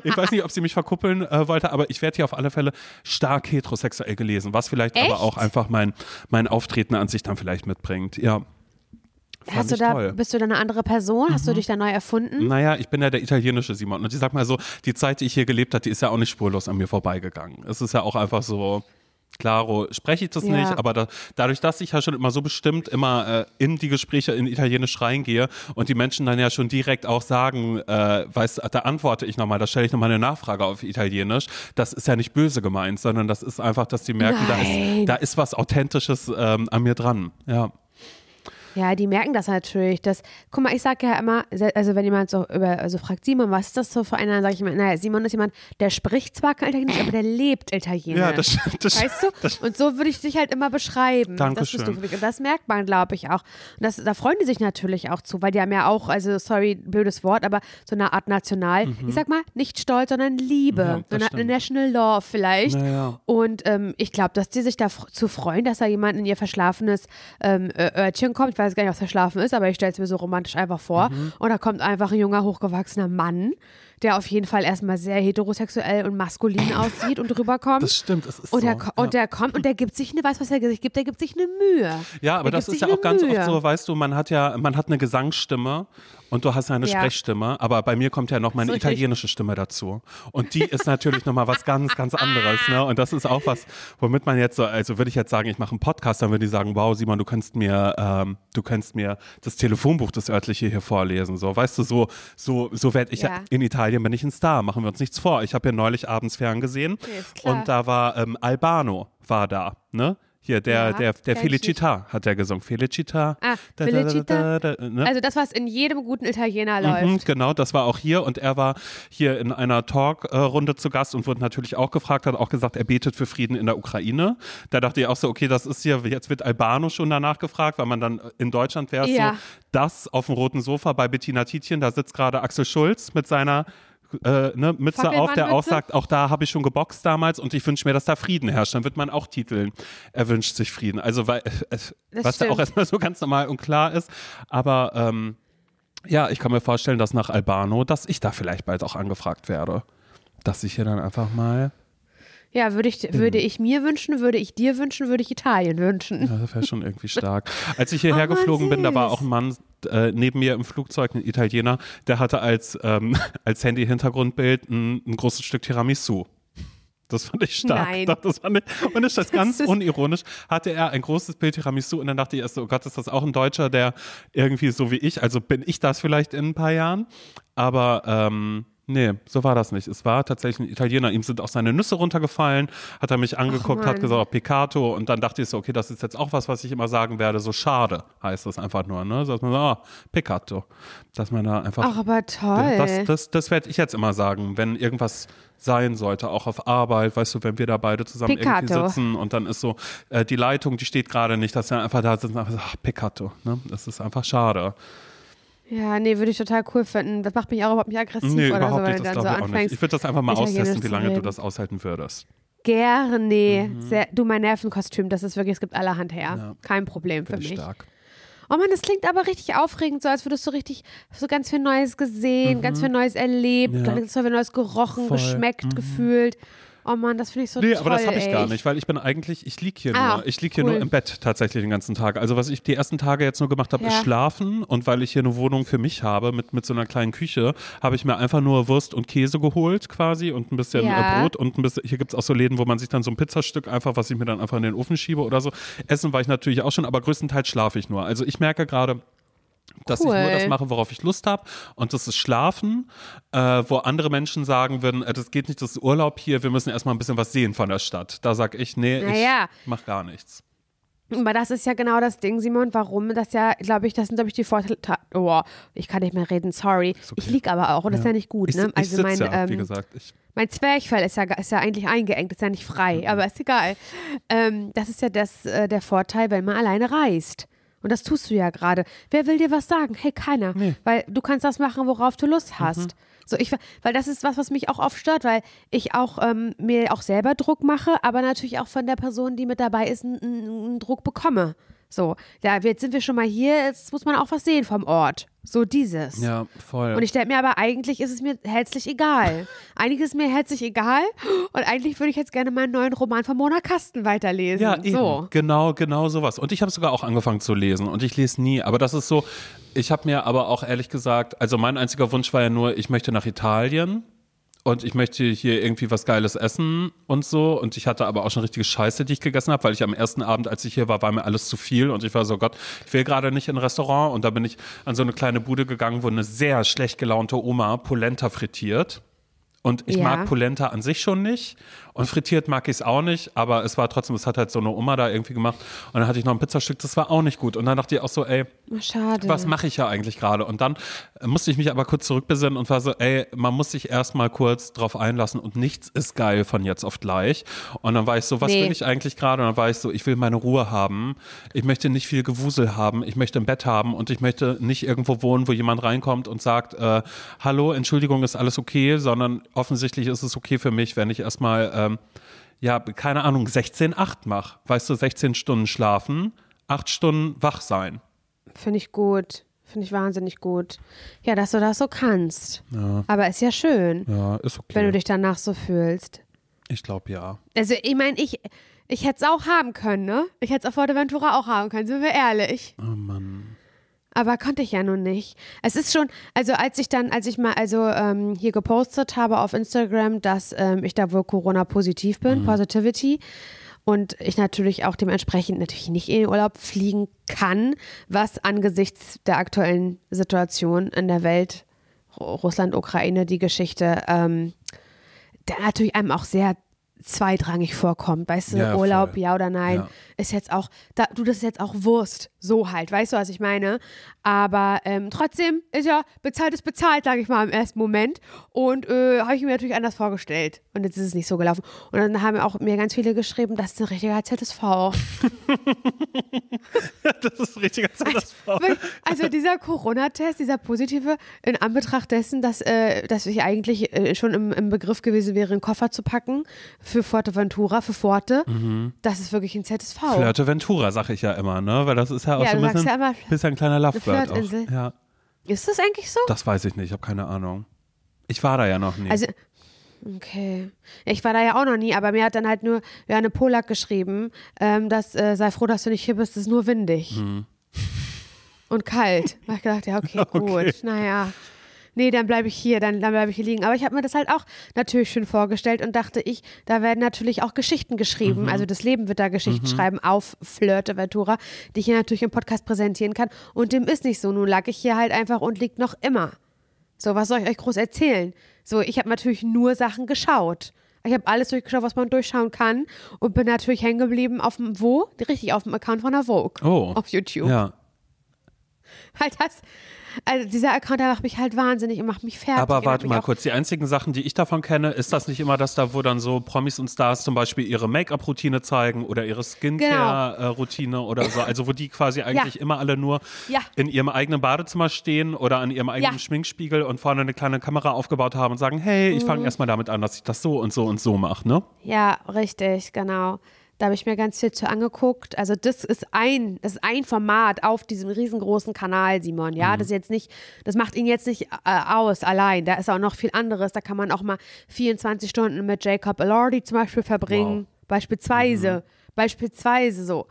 Ich weiß nicht, ob sie mich verkuppeln äh, wollte, aber ich werde hier auf alle Fälle stark heterosexuell gelesen, was vielleicht Echt? aber auch einfach mein, mein Auftreten an sich dann vielleicht mitbringt. Ja. Fand Hast du da, toll. Mhm. bist du da eine andere Person? Hast du dich da neu erfunden? Naja, ich bin ja der italienische Simon. Und ich sag mal so, die Zeit, die ich hier gelebt habe, die ist ja auch nicht spurlos an mir vorbeigegangen. Es ist ja auch einfach so, klaro, spreche ich das Ja. nicht, aber da, dadurch, dass ich ja schon immer so bestimmt immer äh, in die Gespräche in Italienisch reingehe und die Menschen dann ja schon direkt auch sagen, äh, weißt, da antworte ich nochmal, da stelle ich nochmal eine Nachfrage auf Italienisch. Das ist ja nicht böse gemeint, sondern das ist einfach, dass die merken, da ist, da ist was Authentisches ähm, an mir dran. Ja. Ja, die merken das natürlich. Das, guck mal, ich sage ja immer, also wenn jemand so über, also fragt Simon, was ist das so für einer, dann sage ich immer, naja, Simon ist jemand, der spricht zwar kein Italienisch, aber der lebt Italienisch. Ja, das stimmt. Das, Weißt du? das, Und so würde ich dich halt immer beschreiben. Das bist du Dankeschön. für mich. Und das merkt man, glaube ich, auch. Und das, da freuen die sich natürlich auch zu, weil die haben ja auch, also sorry, blödes Wort, aber so eine Art National, ich sag mal, nicht Stolz, sondern Liebe. Mhm. Ja, eine. National Law vielleicht. Naja. Und ähm, ich glaube, dass die sich da zu freuen, dass da jemand in ihr verschlafenes ähm, Örtchen kommt. Ich weiß gar nicht, was verschlafen ist, aber ich stelle es mir so romantisch einfach vor. Mhm. Und da kommt einfach ein junger, hochgewachsener Mann, der auf jeden Fall erstmal sehr heterosexuell und maskulin [laughs] aussieht und rüberkommt. das stimmt, es ist Und, so. der, ko- und der kommt und der gibt sich eine, weißt du, was er sich gibt? Der gibt sich eine Mühe. Ja, aber Der das ist ja auch ganz Mühe. oft so, weißt du, man hat ja, man hat eine Gesangsstimme und du hast ja eine Ja. Sprechstimme, aber bei mir kommt ja noch meine So italienische Stimme dazu. Und die ist natürlich nochmal was ganz, ganz anderes, ne? Und das ist auch was, womit man jetzt so, also würde ich jetzt sagen, ich mache einen Podcast, dann würde ich sagen, wow, Simon, du kannst mir, ähm, du kannst mir das Telefonbuch, das örtliche hier vorlesen. So, weißt du, so, so, so werde ich ja. Ja. in Italien bin ich ein Star, machen wir uns nichts vor. Ich habe hier neulich abends ferngesehen Ja, klar. und da war ähm, Albano war da, ne? Hier, der, Ja, der, der. Felicita hat er gesungen. Felicita. Ah, Da, Felicita. da, da, ne? Also das, was in jedem guten Italiener Mhm, läuft. genau, das war auch hier und er war hier in einer Talk-Runde zu Gast und wurde natürlich auch gefragt, hat auch gesagt, er betet für Frieden in der Ukraine. Da dachte ich auch so, okay, das ist hier, jetzt wird Albano schon danach gefragt, weil man dann in Deutschland wäre Ja. so, das auf dem roten Sofa bei Bettina Tietjen, da sitzt gerade Axel Schulz mit seiner äh, ne, Mütze auf, der auch Fackelmannmütze? sagt, auch da habe ich schon geboxt damals und ich wünsche mir, dass da Frieden herrscht. Dann wird man auch titeln, er wünscht sich Frieden. Also, weil, äh, Das was ja auch erstmal so ganz normal und klar ist. Aber ähm, ja, ich kann mir vorstellen, dass nach Albano, dass ich da vielleicht bald auch angefragt werde. Dass ich hier dann einfach mal, Ja, würde ich, würde ich mir wünschen, würde ich dir wünschen, würde ich Italien wünschen. ja, das wäre schon irgendwie stark. Als ich hierher [laughs] Oh geflogen bin, da war auch ein Mann äh, neben mir im Flugzeug, ein Italiener, der hatte als, ähm, [laughs] als Handy-Hintergrundbild ein, ein großes Stück Tiramisu. Das fand ich stark. Nein. Das fand ich, und ist das [laughs] ganz ist- unironisch, hatte er ein großes Bild Tiramisu und dann dachte ich erst so, oh Gott, ist das auch ein Deutscher, der irgendwie so wie ich, also bin ich das vielleicht in ein paar Jahren, aber ähm, nee, so war das nicht. Es war tatsächlich ein Italiener. Ihm sind auch seine Nüsse runtergefallen, hat er mich angeguckt, hat gesagt, oh, Peccato und dann dachte ich so, okay, das ist jetzt auch was, was ich immer sagen werde, so schade heißt das einfach nur, ne? Dass man so, ah, Peccato. Dass man da einfach Ach, aber toll. das, das, das werde ich jetzt immer sagen, wenn irgendwas sein sollte, auch auf Arbeit, weißt du, wenn wir da beide zusammen irgendwie Peccato. sitzen und dann ist so, äh, die Leitung, die steht gerade nicht, dass wir einfach da sitzen, einfach so, ach, Peccato, ne? Das ist einfach schade. Ja, nee, würde ich total cool finden. Das macht mich auch überhaupt nicht aggressiv Nee, oder so, überhaupt wenn nicht, du das dann so ich nicht. anfängst. Ich würde das einfach mal austesten, wie lange du das aushalten würdest. Gerne. Sehr, du, mein Nervenkostüm, das ist wirklich, es gibt allerhand her. Ja. Kein Problem für Finde ich mich. stark. Oh Mann, das klingt aber richtig aufregend, so als würdest du richtig so ganz viel Neues gesehen, ganz viel Neues erlebt, Mhm. Ja. ganz viel Neues gerochen, Voll. geschmeckt, Mhm. gefühlt. Oh Mann, das finde ich so Nee, toll. aber das habe ich gar echt. nicht, weil ich bin eigentlich, ich lieg hier Ah, nur. Ich lieg hier cool. nur im Bett tatsächlich den ganzen Tag. Also was ich die ersten Tage jetzt nur gemacht habe, ist Ja. schlafen. Und weil ich hier eine Wohnung für mich habe mit, mit so einer kleinen Küche, habe ich mir einfach nur Wurst und Käse geholt quasi und ein bisschen Ja. Brot und ein bisschen, hier gibt es auch so Läden, wo man sich dann so ein Pizzastück einfach, was ich mir dann einfach in den Ofen schiebe oder so. Essen war ich natürlich auch schon, aber größtenteils schlafe ich nur. Also ich merke gerade, dass ich nur Cool. das mache, worauf ich Lust habe. Und das ist Schlafen, äh, wo andere Menschen sagen würden, äh, das geht nicht, das ist Urlaub hier, wir müssen erstmal ein bisschen was sehen von der Stadt. Da sag ich, nee, Naja. ich mach gar nichts. Aber das ist ja genau das Ding, Simon, warum das ja, glaube ich, das sind, glaube ich, die Vorteile. Oh, ich kann nicht mehr reden, sorry. okay. Ich lieg aber auch und das ist ja nicht gut, Ich, ne? ich Also sitz mein, ja, wie ähm, gesagt. Ich, mein Zwerchfell ist ja, ist ja eigentlich eingeengt, ist ja nicht frei, Mhm. aber ist egal. Ähm, das ist ja das, äh, der Vorteil, wenn man alleine reist. Und das tust du ja gerade. Wer will dir was sagen? Hey, keiner. Weil du kannst das machen, worauf du Lust hast. Mhm. So, ich, weil das ist was, was mich auch oft stört, weil ich auch ähm, mir auch selber Druck mache, aber natürlich auch von der Person, die mit dabei ist, einen einen Druck bekomme. So, ja, jetzt sind wir schon mal hier, jetzt muss man auch was sehen vom Ort. So dieses. ja, voll. Und ich denke mir aber, eigentlich ist es mir herzlich egal. [laughs] Einiges ist mir herzlich egal und eigentlich würde ich jetzt gerne meinen neuen Roman von Mona Kasten weiterlesen. Ja, eben. so. Genau, genau sowas. Und ich habe sogar auch angefangen zu lesen und ich lese nie. Aber das ist so, ich habe mir aber auch ehrlich gesagt, also mein einziger Wunsch war ja nur, ich möchte nach Italien und ich möchte hier irgendwie was Geiles essen und so. Und ich hatte aber auch schon richtige Scheiße, die ich gegessen habe, weil ich am ersten Abend, als ich hier war, war mir alles zu viel und ich war so, Gott, ich will gerade nicht in ein Restaurant. Und da bin ich an so eine kleine Bude gegangen, wo eine sehr schlecht gelaunte Oma Polenta frittiert. Und ich Ja. mag Polenta an sich schon nicht. Und frittiert mag ich es auch nicht. Aber es war trotzdem, es hat halt so eine Oma da irgendwie gemacht. Und dann hatte ich noch ein Pizzastück, das war auch nicht gut. Und dann dachte ich auch so, ey, Schade. was mache ich ja eigentlich gerade? Und dann äh, musste ich mich aber kurz zurückbesinnen und war so, ey, man muss sich erstmal kurz drauf einlassen und nichts ist geil von jetzt auf gleich. Und dann war ich so, was Nee. will ich eigentlich gerade? Und dann war ich so, ich will meine Ruhe haben. Ich möchte nicht viel Gewusel haben. Ich möchte ein Bett haben und ich möchte nicht irgendwo wohnen, wo jemand reinkommt und sagt, äh, hallo, Entschuldigung, ist alles okay, sondern offensichtlich ist es okay für mich, wenn ich erstmal, ähm, ja, keine Ahnung, 16-8 mache. Weißt du, 16 Stunden schlafen, 8 Stunden wach sein. Finde ich gut. Finde ich wahnsinnig gut. Ja, dass du das so kannst. Aber ist ja schön, Ja, ist okay. wenn du dich danach so fühlst. ich glaube ja. Also, ich meine, ich, ich hätte es auch haben können, ne? Ich hätte es auf Fuerteventura auch haben können, sind wir ehrlich. Oh Mann. Aber konnte ich ja nun nicht. Es ist schon, also als ich dann, als ich mal also ähm, hier gepostet habe auf Instagram, dass ähm, ich da wohl Corona-positiv bin, Positivity, und ich natürlich auch dementsprechend natürlich nicht in den Urlaub fliegen kann, was angesichts der aktuellen Situation in der Welt, Ru- Russland, Ukraine, die Geschichte, ähm, der natürlich einem auch sehr zweitrangig vorkommt. Weißt du, Ja, Urlaub, voll. ja oder nein, Ja. ist jetzt auch, da, du, das ist jetzt auch Wurst. So halt, weißt du, was ich meine? Aber ähm, trotzdem ist ja bezahlt ist bezahlt, sage ich mal im ersten Moment. Und äh, habe ich mir natürlich anders vorgestellt. Und jetzt ist es nicht so gelaufen. Und dann haben auch mir ganz viele geschrieben, das ist ein richtiger ZSV. [laughs] Das ist richtiger [laughs] ZSV. Also dieser Corona-Test, dieser positive, in Anbetracht dessen, dass, äh, dass ich eigentlich äh, schon im, im Begriff gewesen wäre, einen Koffer zu packen für Fuerteventura, für Forte, das ist wirklich ein ZSV. Flirteventura, sag ich ja immer, ne? Weil das ist ja auch Ja, so ein bisschen, ja immer, bisschen ein kleiner Lovebird auch. Ja, Ist das eigentlich so? das weiß ich nicht, ich habe keine Ahnung. Ich war da ja noch nie. Also, okay. Ich war da ja auch noch nie, aber mir hat dann halt nur ja, eine Polak geschrieben, ähm, dass äh, sei froh, dass du nicht hier bist, es ist nur windig. Und kalt. Da hab ich gedacht, ja, okay, [laughs] gut. Okay. Naja. Nee, dann bleibe ich hier, dann, dann bleibe ich hier liegen. Aber ich habe mir das halt auch natürlich schön vorgestellt und dachte ich, da werden natürlich auch Geschichten geschrieben. Also das Leben wird da Geschichten schreiben auf Flirteventura, die ich hier natürlich im Podcast präsentieren kann. Und dem ist nicht so. Nun lag ich hier halt einfach und liegt noch immer. So, was soll ich euch groß erzählen? So, ich habe natürlich nur Sachen geschaut. Ich habe alles durchgeschaut, was man durchschauen kann und bin natürlich hängen geblieben auf dem wo? Richtig, auf dem Account von der Vogue. oh. Auf YouTube. Ja. Halt das. Also dieser Account, der macht mich halt wahnsinnig und macht mich fertig. Aber warte mal kurz, die einzigen Sachen, die ich davon kenne, ist das nicht immer, dass da, wo dann so Promis und Stars zum Beispiel ihre Make-up-Routine zeigen oder ihre Skincare-Routine oder so, also wo die quasi [laughs] eigentlich immer alle nur Ja. in ihrem eigenen Badezimmer stehen oder an ihrem eigenen Ja. Schminkspiegel und vorne eine kleine Kamera aufgebaut haben und sagen, hey, ich Mhm. fange erstmal damit an, dass ich das so und so und so mache, ne? Ja, richtig, genau. Da habe ich mir ganz viel zu angeguckt. Also das ist ein, das ist ein Format auf diesem riesengroßen Kanal, Simon. Ja, Mhm. das ist jetzt nicht, das macht ihn jetzt nicht äh, aus allein. Da ist auch noch viel anderes. Da kann man auch mal 24 Stunden mit Jacob Elordi zum Beispiel verbringen. Beispielsweise. Mhm. Beispielsweise so.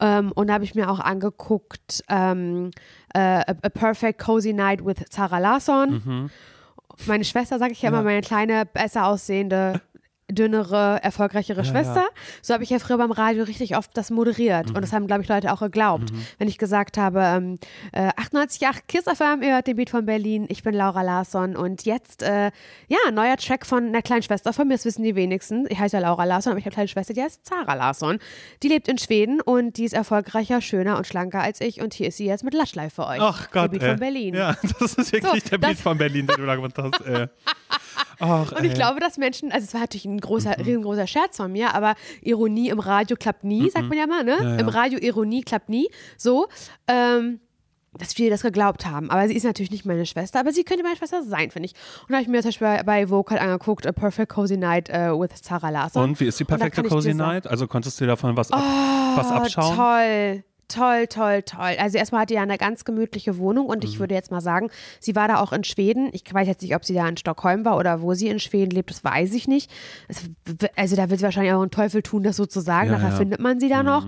Ähm, und da habe ich mir auch angeguckt ähm, äh, A, Perfect Cozy Night with Sarah Larsson. Mhm. Meine Schwester, sage ich ja immer, meine kleine, besser aussehende, [laughs] dünnere, erfolgreichere Schwester. So habe ich ja früher beim Radio richtig oft das moderiert. Mhm. Und das haben, glaube ich, Leute auch geglaubt. Wenn ich gesagt habe, ähm, äh, 98,8 Kiss FM, ihr hört den Beat von Berlin, ich bin Laura Larsson und jetzt, äh, ja, neuer Track von einer kleinen Schwester von mir, das wissen die wenigsten. Ich heiße ja Laura Larsson, aber ich habe eine kleine Schwester, die heißt Zara Larsson. Die lebt in Schweden und die ist erfolgreicher, schöner und schlanker als ich und hier ist sie jetzt mit Lush Life für euch. Ach Gott, Der Beat ey. von Berlin. Ja, [laughs] das ist wirklich So, der Beat von Berlin, den du da gemacht hast. Ey. [laughs] Ach, Und ich glaube, dass Menschen, also es war natürlich ein großer, Mhm. riesengroßer Scherz von mir, aber Ironie im Radio klappt nie, sagt man ja mal, ne? Ja, ja. Im Radio Ironie klappt nie. So, ähm, dass viele das geglaubt haben. Aber sie ist natürlich nicht meine Schwester, aber sie könnte meine Schwester sein, finde ich. Und da habe ich mir zum Beispiel bei, bei Vocal angeguckt, A Perfect Cozy Night äh, with Sarah Larsson. Und wie ist die perfekte Cozy Night? Also konntest du dir davon was, ab, was Oh, abschauen? Toll. Toll, toll, toll. Also erstmal hat die ja eine ganz gemütliche Wohnung und Mhm. ich würde jetzt mal sagen, sie war da auch in Schweden. Ich weiß jetzt nicht, ob sie da in Stockholm war oder wo sie in Schweden lebt, das weiß ich nicht. Also da wird sie wahrscheinlich auch einen Teufel tun, das sozusagen. Ja, Nachher ja. Mhm. findet man sie da noch.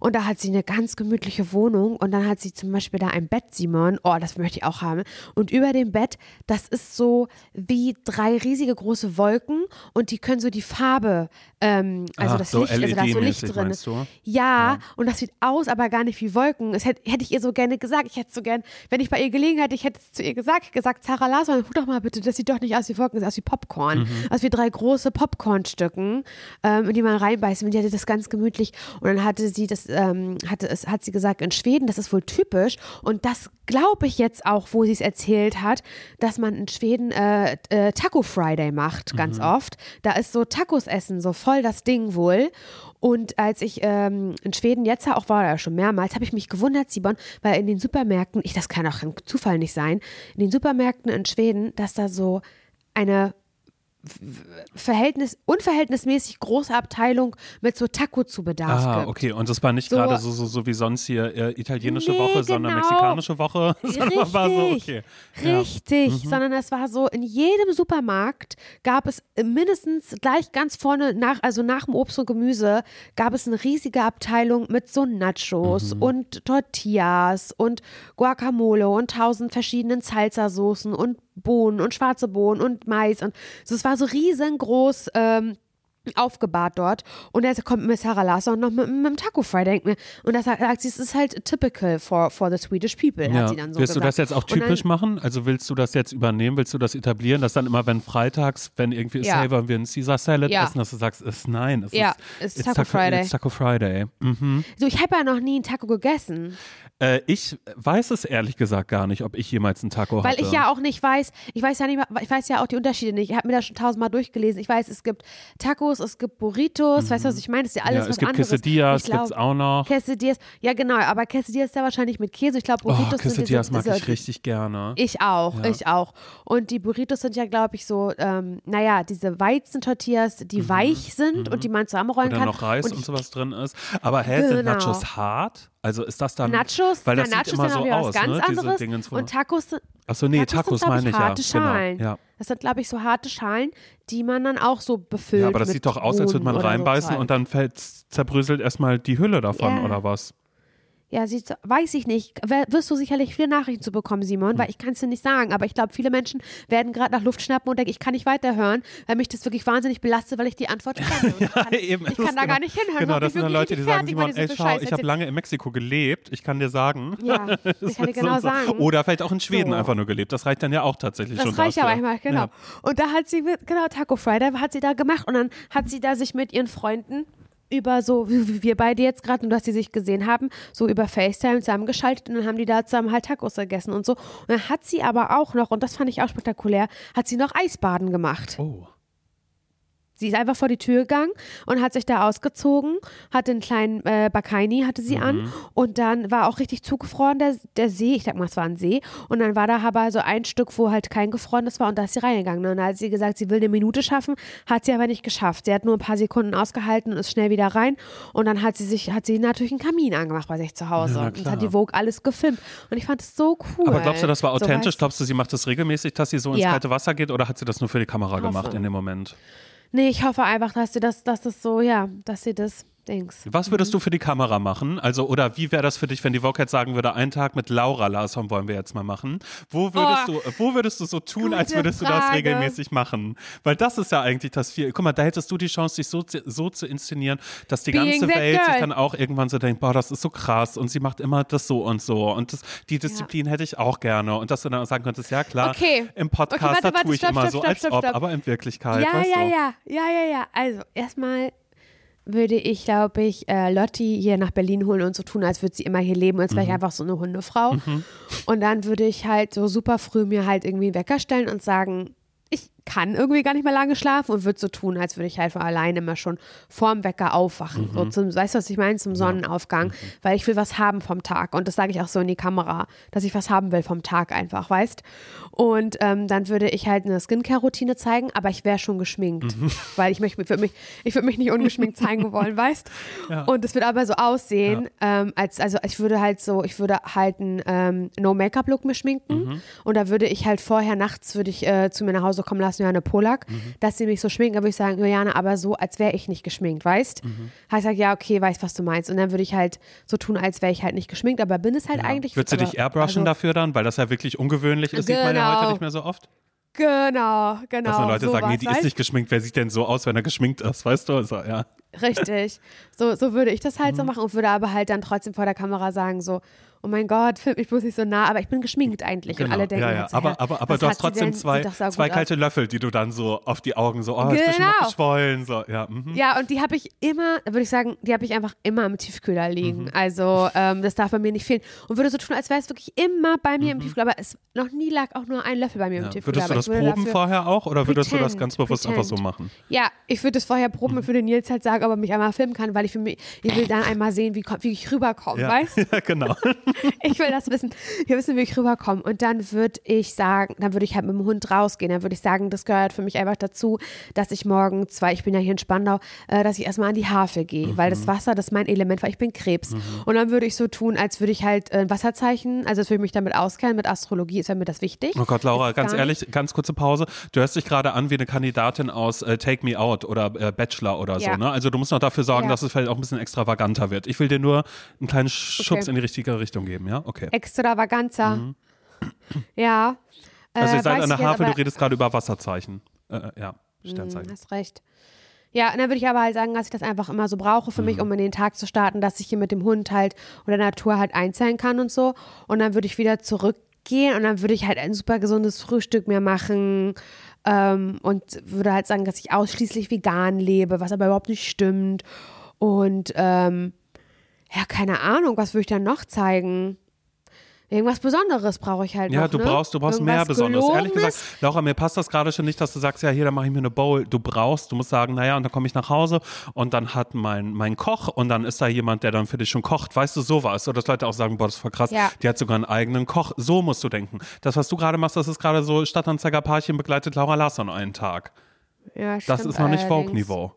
Und da hat sie eine ganz gemütliche Wohnung und dann hat sie zum Beispiel da ein Bett, Simon. Oh, das möchte ich auch haben. Und über dem Bett, das ist so wie drei riesige große Wolken und die können so die Farbe, ähm, also Ah, das so Licht, also da ist so Licht LED-mäßig drin. du? Ja, und das sieht aus, aber gar nicht wie Wolken. Das hätte, hätte ich ihr so gerne gesagt. Ich hätte so gern, wenn ich bei ihr gelegen hätte, ich hätte es zu ihr gesagt, gesagt, Sarah Larsson, guck doch mal bitte, das sieht doch nicht aus wie Wolken, das sieht aus wie Popcorn. Mhm. Aus wie drei große Popcornstücken, ähm, in die man reinbeißt. Und die hatte das ganz gemütlich. Und dann hatte sie das, ähm, hatte es, hat sie gesagt, in Schweden, das ist wohl typisch. Und das glaube ich jetzt auch, wo sie es erzählt hat, dass man in Schweden äh, äh, Taco Friday macht, Mhm. ganz oft. Da ist so Tacos essen, so voll das Ding wohl. Und als ich ähm, in Schweden jetzt auch war, oder schon mehrmals, habe ich mich gewundert, Simon, weil in den Supermärkten, ich, das kann auch ein Zufall nicht sein, in den Supermärkten in Schweden, dass da so eine Verhältnis, unverhältnismäßig große Abteilung mit so Taco-Zubedarf Ah, gibt. okay. Und das war nicht So- gerade so, so, so wie sonst hier äh, italienische Nee, Woche, sondern genau. mexikanische Woche, [laughs] sondern war so, okay. Ja. Mhm. Richtig, sondern es war so, in jedem Supermarkt gab es mindestens gleich ganz vorne, nach, also nach dem Obst und Gemüse, gab es eine riesige Abteilung mit so Nachos Mhm. und Tortillas und Guacamole und tausend verschiedenen Salsa-Soßen und Bohnen und schwarze Bohnen und Mais und so, es war so riesengroß, ähm, aufgebahrt dort und jetzt kommt Miss Sarah Larsson noch mit, mit dem Taco Fry, denkt mir. Und das sagt sie, es ist halt typical for, for the Swedish people, Ja. hat sie dann so willst gesagt. du das jetzt auch Und dann- typisch machen? Also willst du das jetzt übernehmen? Willst du das etablieren, dass dann immer, wenn freitags, wenn irgendwie ist, Ja. hey, wollen wir einen Caesar Salad Ja. essen, dass du sagst, ist nein, es Ja, ist it's Taco Friday. It's Taco Friday. Mhm. So, ich habe ja noch nie einen Taco gegessen, Äh, ich weiß es ehrlich gesagt gar nicht, ob ich jemals einen Taco weil hatte. ich ja auch nicht weiß, ich weiß ja nicht, ich weiß ja auch die Unterschiede nicht. Ich habe mir das schon tausendmal durchgelesen. Ich weiß, es gibt Tacos, es gibt Burritos, weißt du, was ich meine? Das ist ja alles ja, was es gibt anderes. Quesadillas, glaub, gibt's auch noch. Quesadillas, ja genau, aber Quesadillas ist ja wahrscheinlich mit Käse. Ich glaube, Oh, Burritos sind Quesadillas diese, mag diese, ich richtig gerne. Ich auch, Ja. ich auch. Und die Burritos sind ja, glaube ich, so, ähm, naja, diese Weizentortillas, die weich sind und die man zusammenrollen Wo dann kann. Mhm. noch Reis und, ich, sowas drin ist. Aber hä, sind Genau. Nachos hart? Also ist das dann. Nachos, weil na, das Nachos sieht immer sind so aus, was ganz ne? Anderes. Dingens, und Tacos Achso, nee, Tacos Tacos, sind, meine ich ja. harte Schalen. Genau. Ja. Das sind, glaube ich, so harte Schalen, die man dann auch so befüllt. ja, aber das sieht doch aus, als würde man so reinbeißen Zeug. und dann fällt, zerbröselt erstmal die Hülle davon Ja. oder was? Ja, so, weiß ich nicht. Wirst du sicherlich viele Nachrichten zu bekommen, Simon, Hm. weil ich kann es dir nicht sagen. Aber ich glaube, viele Menschen werden gerade nach Luft schnappen und denken, ich kann nicht weiterhören, weil mich das wirklich wahnsinnig belastet, weil ich die Antwort [laughs] kenne. Ich kann, eben. ich kann da genau, gar nicht hinhören. Genau, das sind dann Leute, die sagen, Simon, ey, schau, Scheiß ich habe erzähl. lange in Mexiko gelebt, ich kann dir sagen. Ja, [laughs] ich kann dir genau So- sagen. Oder vielleicht auch in Schweden So. einfach nur gelebt. Das reicht dann ja auch tatsächlich schon Das reicht ja dafür. manchmal, genau. Ja. Und da hat sie, genau, Taco Friday hat sie da gemacht und dann hat sie da sich mit ihren Freunden über so, wie wir beide jetzt gerade, und dass sie sich gesehen haben, so über FaceTime zusammengeschaltet und dann haben die da zusammen halt Tacos gegessen und so. Und dann hat sie aber auch noch, und das fand ich auch spektakulär, hat sie noch Eisbaden gemacht. Oh. Sie ist einfach vor die Tür gegangen und hat sich da ausgezogen, hatte einen kleinen äh, Bakaini, hatte sie Mhm. an und dann war auch richtig zugefroren der, der See, ich sag mal, es war ein See und dann war da aber so ein Stück, wo halt kein gefrorenes war und da ist sie reingegangen und dann hat sie gesagt, sie will eine Minute schaffen, hat sie aber nicht geschafft. Sie hat nur ein paar Sekunden ausgehalten und ist schnell wieder rein und dann hat sie sich, hat sie natürlich einen Kamin angemacht bei sich zu Hause Ja, und hat die Vogue alles gefilmt und ich fand es so cool. Aber glaubst du, das war So, authentisch? du? Glaubst du, sie macht das regelmäßig, dass sie so ins Ja. kalte Wasser geht oder hat sie das nur für die Kamera gemacht in dem Moment? Nee, ich hoffe einfach, dass sie das, dass das so, ja, dass sie das Dings. Was würdest du für die Kamera machen? Also, oder wie wäre das für dich, wenn die Vogue jetzt sagen würde, einen Tag mit Laura Larsson wollen wir jetzt mal machen? Wo würdest Oh, du, wo würdest du so tun, als würdest du das Frage. regelmäßig machen? Weil das ist ja eigentlich das viel. Guck mal, da hättest du die Chance, dich so, zu- so zu inszenieren, dass die Being ganze Welt sich girl. dann auch irgendwann so denkt, boah, das ist so krass und sie macht immer das so und so und das, die Disziplin hätte ich auch gerne und dass du dann auch sagen könntest, ja klar, Okay. im Podcast, Okay, warte, da warte, tue ich stopp, immer stopp, so, stopp, als ob, aber in Wirklichkeit, Ja, ja, du? ja, ja, ja, ja. Also erstmal würde ich, glaube ich, äh, Lotti hier nach Berlin holen und so tun, als würde sie immer hier leben, als wäre Mhm. ich einfach so eine Hundefrau. Und dann würde ich halt so super früh mir halt irgendwie einen Wecker stellen und sagen, ich kann irgendwie gar nicht mehr lange schlafen und würde so tun, als würde ich halt von alleine immer schon vorm Wecker aufwachen. So zum, weißt du, was ich meine? Zum Sonnenaufgang. Weil ich will was haben vom Tag. Und das sage ich auch so in die Kamera, dass ich was haben will vom Tag einfach, weißt? Und ähm, dann würde ich halt eine Skincare-Routine zeigen, aber ich wäre schon geschminkt. [laughs] Weil ich möchte, ich würde mich, ich würde mich nicht ungeschminkt zeigen wollen, [laughs] weißt? Und es wird aber so aussehen, ähm, als, also ich würde halt so, ich würde halt einen ähm, No-Make-up-Look mir schminken. Und da würde ich halt vorher nachts, würde ich äh, zu mir nach Hause kommen lassen, Johanne Polak, dass sie mich so schminken, da würde ich sagen, Juliane, aber so, als wäre ich nicht geschminkt, weißt? Heißt halt, ja, okay, weiß, was du meinst. Und dann würde ich halt so tun, als wäre ich halt nicht geschminkt, aber bin es halt eigentlich. Würdest du dich airbrushen also, dafür dann? Weil das ja wirklich ungewöhnlich ist, sieht man ja Genau. heute nicht mehr so oft. Genau, genau. Dass dann Leute sagen, sowas, nee, die ist nicht geschminkt, wer sieht denn so aus, wenn er geschminkt ist, weißt du? Also, ja. Richtig. So, so würde ich das halt Mhm. so machen und würde aber halt dann trotzdem vor der Kamera sagen, so, oh mein Gott, film mich bloß nicht so nah, aber ich bin geschminkt eigentlich. Und alle denken, Genau. ja, ja. halt so, aber, aber, aber du hast trotzdem zwei, zwei kalte Löffel, die du dann so auf die Augen so, oh, ist Genau. bestimmt noch geschwollen. So, ja, mhm. Ja, und die habe ich immer, würde ich sagen, die habe ich einfach immer im Tiefkühler liegen. Mhm. Also ähm, das darf bei mir nicht fehlen. Und würde so tun, als wäre es wirklich immer bei mir im Mhm. Tiefkühler. Aber es noch nie lag auch nur ein Löffel bei mir im Ja. Tiefkühler. Würdest du das würde proben vorher auch oder würdest du das Pretend, ganz bewusst einfach so pretend. machen? Ja, ich würde das vorher proben und würde Nils halt sagen, ob er mich einmal filmen kann, weil ich, für mich, ich will dann einmal sehen, wie, wie ich rüberkomme, Ja, weißt [laughs] ja genau. [laughs] Ich will das wissen. Will wissen, wie ich rüberkomme. Und dann würde ich sagen, dann würde ich halt mit dem Hund rausgehen. Dann würde ich sagen, das gehört für mich einfach dazu, dass ich morgens, weil ich bin ja hier in Spandau, äh, dass ich erstmal an die Havel gehe, weil Mhm. das Wasser, das ist mein Element, weil ich bin Krebs. Und dann würde ich so tun, als würde ich halt äh, ein Wasserzeichen, also als würde ich mich damit auskennen, mit Astrologie ist ja mir das wichtig. Oh Gott, Laura, ganz ehrlich, ganz kurze Pause. Du hörst dich gerade an wie eine Kandidatin aus äh, Take Me Out oder äh, Bachelor oder so. Ja. Ne? Also du musst noch dafür sorgen, Ja. dass es vielleicht auch ein bisschen extravaganter wird. Ich will dir nur einen kleinen Schubs Okay. in die richtige Richtung geben, ja? Okay. Extravaganza. Ja. Mhm. Also Äh, ihr seid weiß an der Havel, du redest gerade über Wasserzeichen. Äh, äh, ja, Hm, Sternzeichen. hast recht. Ja, und dann würde ich aber halt sagen, dass ich das einfach immer so brauche für Mhm. mich, um in den Tag zu starten, dass ich hier mit dem Hund halt oder der Natur halt einzahlen kann und so. Und dann würde ich wieder zurückgehen und dann würde ich halt ein super gesundes Frühstück mir machen ähm, und würde halt sagen, dass ich ausschließlich vegan lebe, was aber überhaupt nicht stimmt. Und ähm, ja, keine Ahnung, was würde ich dann noch zeigen? Irgendwas Besonderes brauche ich halt Ja, noch, du ne? brauchst, du brauchst mehr Besonderes. Ehrlich gesagt? Laura, mir passt das gerade schon nicht, dass du sagst, ja, hier, dann mache ich mir eine Bowl. Du brauchst, du musst sagen, naja, und dann komme ich nach Hause und dann hat mein, mein Koch und dann ist da jemand, der dann für dich schon kocht. Weißt du, sowas. So, dass Leute auch sagen, boah, das ist voll krass. Ja. Die hat sogar einen eigenen Koch. So musst du denken. Das, was du gerade machst, das ist gerade so Stadtanzeiger-Paarchen begleitet Laura Larsson einen Tag. Ja, Das stimmt ist noch nicht. Vogue-Niveau.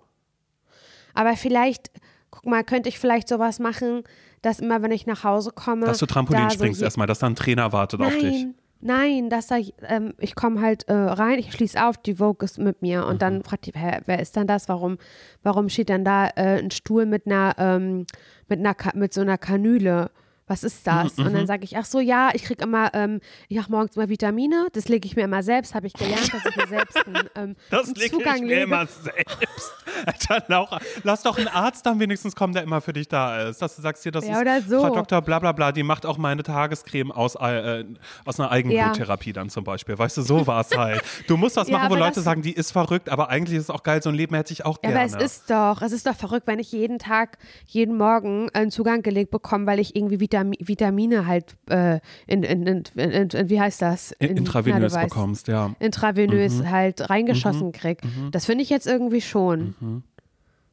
Aber vielleicht, guck mal, könnte ich vielleicht sowas machen, dass immer, wenn ich nach Hause komme. Dass du Trampolin da so springst je- erstmal, dass da ein Trainer wartet auf dich. Nein, nein, dass da, ähm, ich komme halt äh, rein, ich schließe auf, die Vogue ist mit mir und Mhm. dann fragt die, hä, wer ist denn das? Warum, warum steht dann da äh, ein Stuhl mit einer, ähm, mit einer, mit so einer Kanüle? Was ist das? Mhm, Und dann sage ich, ach so, ja, ich kriege immer, ähm, ich mache morgens immer Vitamine, das lege ich mir immer selbst, habe ich gelernt, dass ich mir selbst einen, [laughs] ähm, einen Zugang lege. selbst. [laughs] Alter, Laura, lass doch einen Arzt dann wenigstens kommen, der immer für dich da ist. Dass du sagst, hier, das Ja, ist so. Frau Dr. Blablabla, die macht auch meine Tagescreme aus, äh, aus einer Eigenbluttherapie dann zum Beispiel. Weißt du, so war es halt. Du musst was Ja, machen, wo Leute das- sagen, die ist verrückt, aber eigentlich ist es auch geil, so ein Leben hätte ich auch Ja, gerne. aber es ist doch, es ist doch verrückt, wenn ich jeden Tag, jeden Morgen einen Zugang gelegt bekomme, weil ich irgendwie Vitam Vitamine halt äh, in, in, in, wie heißt das? In, intravenös na, bekommst, ja. Intravenös halt reingeschossen Mhm. krieg. Das finde ich jetzt irgendwie schon.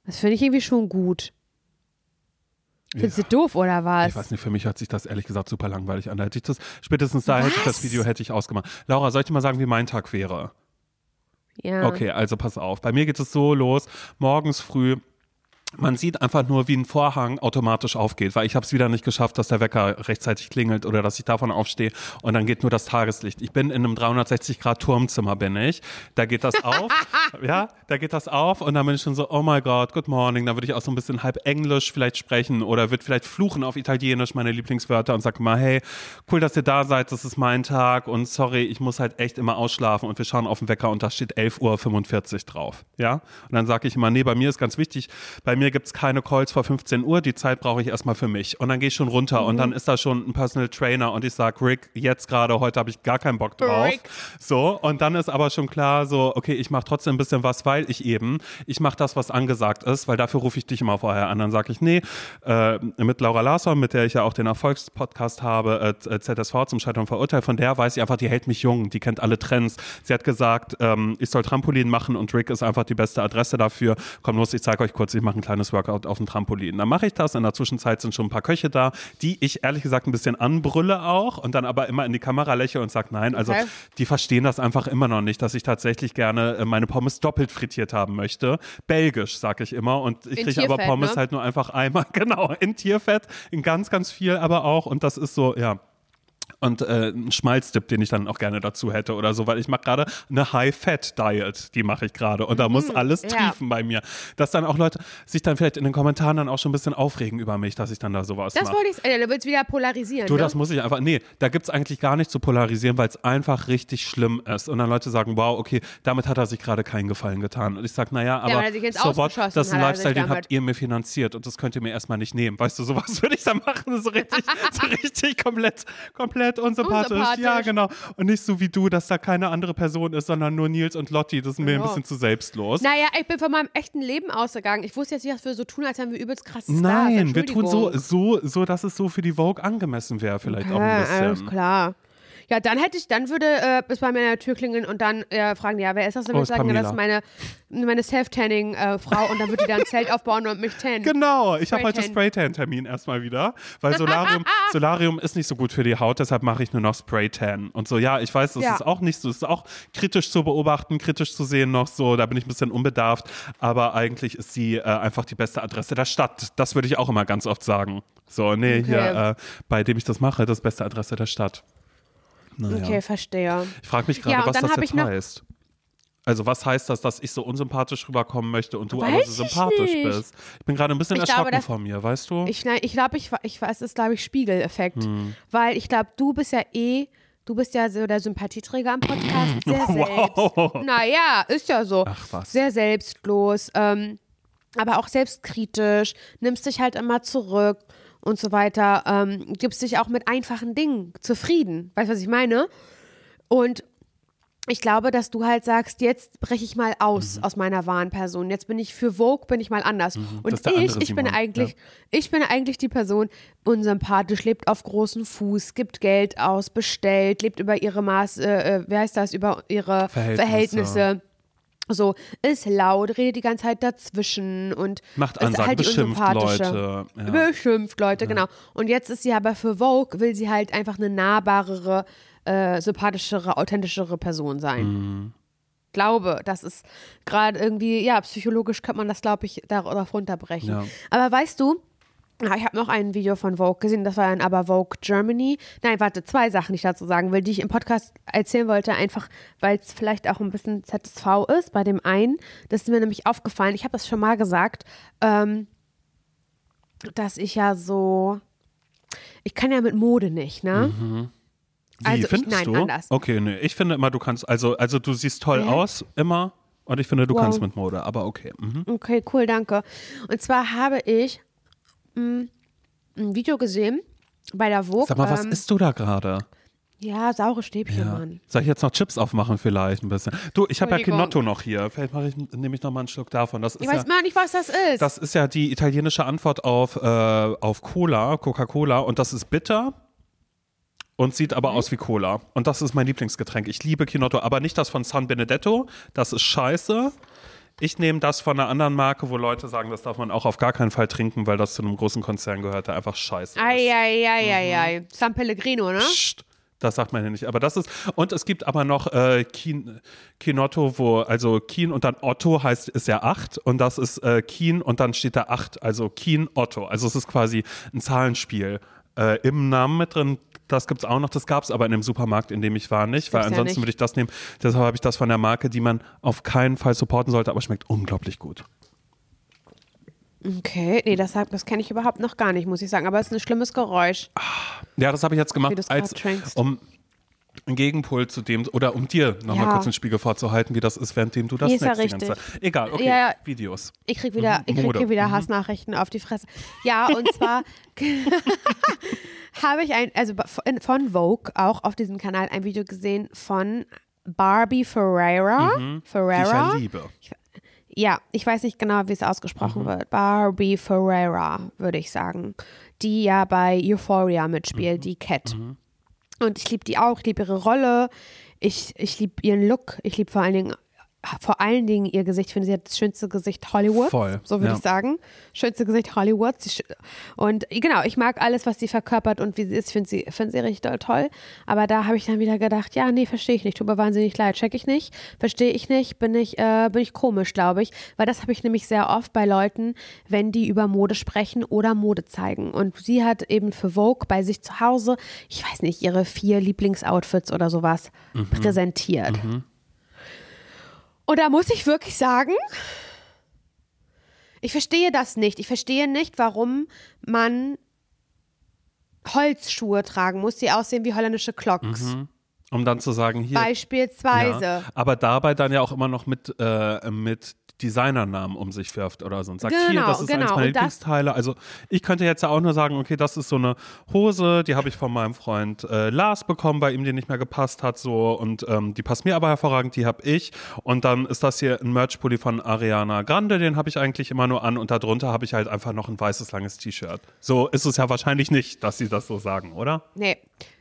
Das finde ich irgendwie schon gut. Findest Ja. du doof oder was? Ich weiß nicht, für mich hört sich das ehrlich gesagt super langweilig an. Hätte ich das, spätestens da hätte ich das Was? Video hätte ich ausgemacht. Laura, soll ich dir mal sagen, wie mein Tag wäre? ja. Okay, also pass auf. Bei mir geht es so los, morgens früh. Man sieht einfach nur, wie ein Vorhang automatisch aufgeht, weil ich habe es wieder nicht geschafft, dass der Wecker rechtzeitig klingelt oder dass ich davon aufstehe und dann geht nur das Tageslicht. Ich bin in einem 360 Grad Turmzimmer bin ich. Da geht das auf, [laughs] ja, da geht das auf und dann bin ich schon so, oh my God, good morning. Dann würde ich auch so ein bisschen halb Englisch vielleicht sprechen oder würde vielleicht fluchen auf Italienisch meine Lieblingswörter und sag mal, hey, cool, dass ihr da seid, das ist mein Tag und sorry, ich muss halt echt immer ausschlafen und wir schauen auf den Wecker und da steht 11.45 Uhr drauf, ja. Und dann sage ich immer, nee, bei mir ist ganz wichtig, bei mir gibt es keine Calls vor 15 Uhr, die Zeit brauche ich erstmal für mich. Und dann gehe ich schon runter und dann ist da schon ein Personal Trainer und ich sage, Rick, jetzt gerade, heute habe ich gar keinen Bock drauf. Rick. So, und dann ist aber schon klar, so, okay, ich mache trotzdem ein bisschen was, weil ich eben, ich mache das, was angesagt ist, weil dafür rufe ich dich immer vorher an. Dann sage ich, nee, äh, mit Laura Larsson, mit der ich ja auch den Erfolgspodcast habe, äh, ZSV zum Scheitern verurteilt, von der weiß ich einfach, die hält mich jung, die kennt alle Trends. Sie hat gesagt, ähm, ich soll Trampolin machen und Rick ist einfach die beste Adresse dafür. Komm los, ich zeige euch kurz, ich mache ein kleines Workout auf dem Trampolin. Dann mache ich das, in der Zwischenzeit sind schon ein paar Köche da, die ich ehrlich gesagt ein bisschen anbrülle auch und dann aber immer in die Kamera lächle und sage, nein, also Okay. die verstehen das einfach immer noch nicht, dass ich tatsächlich gerne äh, meine Pommes doppelt frittiert haben möchte. Belgisch, sage ich immer. Und ich kriege aber Pommes ne? halt nur einfach einmal, [laughs] genau, in Tierfett, in ganz, ganz viel aber auch. Und das ist so, ja. Und äh, ein Schmalzdip, den ich dann auch gerne dazu hätte oder so, weil ich mache gerade eine High-Fat-Diet, die mache ich gerade. Und da muss alles ja. triefen bei mir. Dass dann auch Leute sich dann vielleicht in den Kommentaren dann auch schon ein bisschen aufregen über mich, dass ich dann da sowas Das mache. wollte ich, äh, du willst wieder polarisieren. Du, ne? das muss ich einfach. Nee, da gibt es eigentlich gar nicht zu polarisieren, weil es einfach richtig schlimm ist. Und dann Leute sagen, wow, okay, damit hat er sich gerade keinen Gefallen getan. Und ich sage, naja, aber er ins so what, das ist ein sich Lifestyle, den habt ihr mir finanziert und das könnt ihr mir erstmal nicht nehmen. Weißt du, [laughs] sowas würde ich dann machen. So richtig, so richtig komplett, komplett unsympathisch. Unsympathisch. Ja, genau. Und nicht so wie du, dass da keine andere Person ist, sondern nur Nils und Lotti. Das ist mir ein Ja. bisschen zu selbstlos. Naja, ich bin von meinem echten Leben ausgegangen. Ich wusste jetzt nicht, dass wir so tun, als wären wir übelst krasse Stars. Nein, wir tun so, so, so, dass es so für die Vogue angemessen wäre, vielleicht auch Ja, ein bisschen. alles klar. Ja, dann hätte ich, dann würde äh, bis bei mir an der Tür klingeln und dann äh, fragen, ja, wer ist das? Dann Oh, würde ich ist sagen, ja, das ist meine, meine Self-Tanning-Frau und dann würde die da ein Zelt aufbauen und mich tannen. Genau, ich habe heute Spraytan. Spraytan-Termin erstmal wieder, weil Solarium, [laughs] Solarium ist nicht so gut für die Haut, deshalb mache ich nur noch Spraytan. Und so, ja, ich weiß, das Ja. ist auch nicht so, das ist auch kritisch zu beobachten, kritisch zu sehen noch so, da bin ich ein bisschen unbedarft, aber eigentlich ist sie äh, einfach die beste Adresse der Stadt. Das würde ich auch immer ganz oft sagen. So, nee, Okay. hier, äh, bei dem ich das mache, das beste Adresse der Stadt. Naja. Okay, verstehe. Ich frage mich Ja, gerade, und was das jetzt heißt. Also was heißt das, dass ich so unsympathisch rüberkommen möchte und du aber Weiß so ich sympathisch nicht. bist? Ich bin gerade ein bisschen Ich glaube, erschrocken das- von mir, weißt du? Ich, nein, ich glaube, ich, ich weiß, es ist, glaube ich, Spiegeleffekt. Hm. Weil ich glaube, du bist ja eh, du bist ja so der Sympathieträger am Podcast. [laughs] Sehr Wow. selbst. Naja, ist ja so. Ach, was. Sehr selbstlos, ähm, aber auch selbstkritisch, nimmst dich halt immer zurück und so weiter, ähm, gibst dich auch mit einfachen Dingen zufrieden. Weißt du, was ich meine? Und ich glaube, dass du halt sagst, jetzt breche ich mal aus aus meiner wahren Person. Jetzt bin ich für Vogue, bin ich mal anders. Und Mhm. Der ich, ich bin eigentlich, ich bin eigentlich die Person, unsympathisch, lebt auf großen Fuß, gibt Geld aus, bestellt, lebt über ihre Maß, äh, äh, wie heißt das, über ihre Verhältnisse. Verhältnisse. So, ist laut, redet die ganze Zeit dazwischen und Macht Ansagen, halt beschimpft. Leute. Ja. Beschimpft Leute, genau. Und jetzt ist sie aber für Vogue, will sie halt einfach eine nahbarere, äh, sympathischere, authentischere Person sein. Mhm. Glaube, das ist gerade irgendwie, ja, psychologisch kann man das, glaube ich, darauf runterbrechen. Ja. Aber weißt du, ja, ich habe noch ein Video von Vogue gesehen, das war dann aber Vogue Germany. Nein, warte, zwei Sachen, die ich dazu sagen will, die ich im Podcast erzählen wollte, einfach weil es vielleicht auch ein bisschen ZSV ist. Bei dem einen, das ist mir nämlich aufgefallen, ich habe das schon mal gesagt, ähm, dass ich ja so, ich kann ja mit Mode nicht, ne? Wie, also ich- findest nein, du? anders. Okay, nee, ich finde immer, du kannst, also, also du siehst toll Hä? aus, immer. Und ich finde, du Wow. kannst mit Mode, aber okay. Mhm. Okay, cool, danke. Und zwar habe ich ein Video gesehen bei der Vogue. Sag mal, was ähm, isst du da gerade? Ja, saure Stäbchen, Ja. Mann. Soll ich jetzt noch Chips aufmachen vielleicht ein bisschen? Du, ich habe ja. Kinotto noch hier. Vielleicht mache ich, nehme ich noch mal einen Schluck davon. Das ist Ich ja, weiß mal nicht, was das ist. das ist ja die italienische Antwort auf, äh, auf Cola, Coca-Cola. Und das ist bitter und sieht aber Mhm. aus wie Cola. Und das ist mein Lieblingsgetränk. Ich liebe Kinotto, aber nicht das von San Benedetto. Das ist scheiße. Ich nehme das von einer anderen Marke, wo Leute sagen, das darf man auch auf gar keinen Fall trinken, weil das zu einem großen Konzern gehört, der einfach scheiße ist. Eieieiei. Mhm. San Pellegrino, ne? Psst, das sagt man ja nicht. Aber das ist, und es gibt aber noch äh, Kinotto, wo, also Kien und dann Otto heißt, ist ja 8 und das ist äh, Kien und dann steht da 8, also Kien Otto. Also es ist quasi ein Zahlenspiel äh, im Namen mit drin. Das gibt es auch noch, das gab es aber in dem Supermarkt, in dem ich war, nicht, weil gibt's ja ansonsten nicht. würde ich das nehmen. Deshalb habe ich das von der Marke, die man auf keinen Fall supporten sollte, aber schmeckt unglaublich gut. Okay, nee, das, das kenne ich überhaupt noch gar nicht, muss ich sagen. Aber es ist ein schlimmes Geräusch. Ja, das habe ich jetzt gemacht, als, um einen Gegenpol zu dem, oder um dir nochmal Ja. kurz den Spiegel vorzuhalten, wie das ist, währenddem du das Nee, ja snackst. Zeit. Egal, okay, Ja, ja. Videos. Ich krieg wieder, ich krieg hier wieder Hassnachrichten auf die Fresse. Ja, und zwar [laughs] habe ich ein, also von- Vogue auch auf diesem Kanal ein Video gesehen von Barbie Ferreira. Die ich Ferreira. ja liebe. Ja, ich weiß nicht genau, wie es ausgesprochen Mhm. wird. Barbie Ferreira, würde ich sagen. Die ja bei Euphoria mitspielt, Mhm. die Cat. Und ich liebe die auch, ich liebe ihre Rolle, ich, ich liebe ihren Look, ich liebe vor allen Dingen vor allen Dingen ihr Gesicht. Ich finde, sie hat das schönste Gesicht Hollywoods. Voll, So würde ja. ich sagen. Schönste Gesicht Hollywoods. Und genau, ich mag alles, was sie verkörpert und wie sie ist. Ich finde sie, finde sie richtig doll toll. Aber da habe ich dann wieder gedacht, ja, nee, verstehe ich nicht. Tut mir wahnsinnig leid. Check ich nicht. Verstehe ich nicht. Bin ich, äh, bin ich komisch, glaube ich. Weil das habe ich nämlich sehr oft bei Leuten, wenn die über Mode sprechen oder Mode zeigen. Und sie hat eben für Vogue bei sich zu Hause, ich weiß nicht, ihre vier Lieblingsoutfits oder sowas präsentiert. Und da muss ich wirklich sagen, ich verstehe das nicht. Ich verstehe nicht, warum man Holzschuhe tragen muss, die aussehen wie holländische Clocks. Um dann zu sagen, hier. Beispielsweise. Ja, aber dabei dann ja auch immer noch mit, äh, mit Designernamen um sich wirft oder so und sagt, hier, Genau, das ist eins genau. meiner Und das- Lieblingsteile. Also ich könnte jetzt ja auch nur sagen, okay, das ist so eine Hose, die habe ich von meinem Freund äh, Lars bekommen, weil ihm die nicht mehr gepasst hat so und ähm, die passt mir aber hervorragend, die habe ich. Und dann ist das hier ein Merch-Pulli von Ariana Grande, den habe ich eigentlich immer nur an und darunter habe ich halt einfach noch ein weißes langes T-Shirt. So ist es ja wahrscheinlich nicht, dass sie das so sagen, oder? Nee.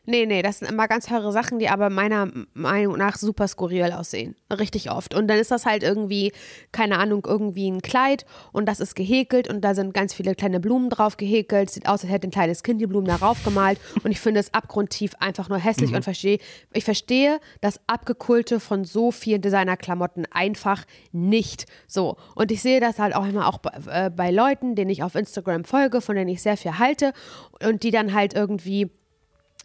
Nee, nee, das sind immer ganz teure Sachen, die aber meiner Meinung nach super skurril aussehen. Richtig oft. Und dann ist das halt irgendwie, keine Ahnung, irgendwie ein Kleid und das ist gehäkelt und da sind ganz viele kleine Blumen drauf gehäkelt. Sieht aus, als hätte ein kleines Kind die Blumen darauf gemalt. Und ich finde es abgrundtief einfach nur hässlich und verstehe, ich verstehe das Abgekulte von so vielen Designerklamotten einfach nicht. So. Und ich sehe das halt auch immer auch bei, äh, bei Leuten, denen ich auf Instagram folge, von denen ich sehr viel halte und die dann halt irgendwie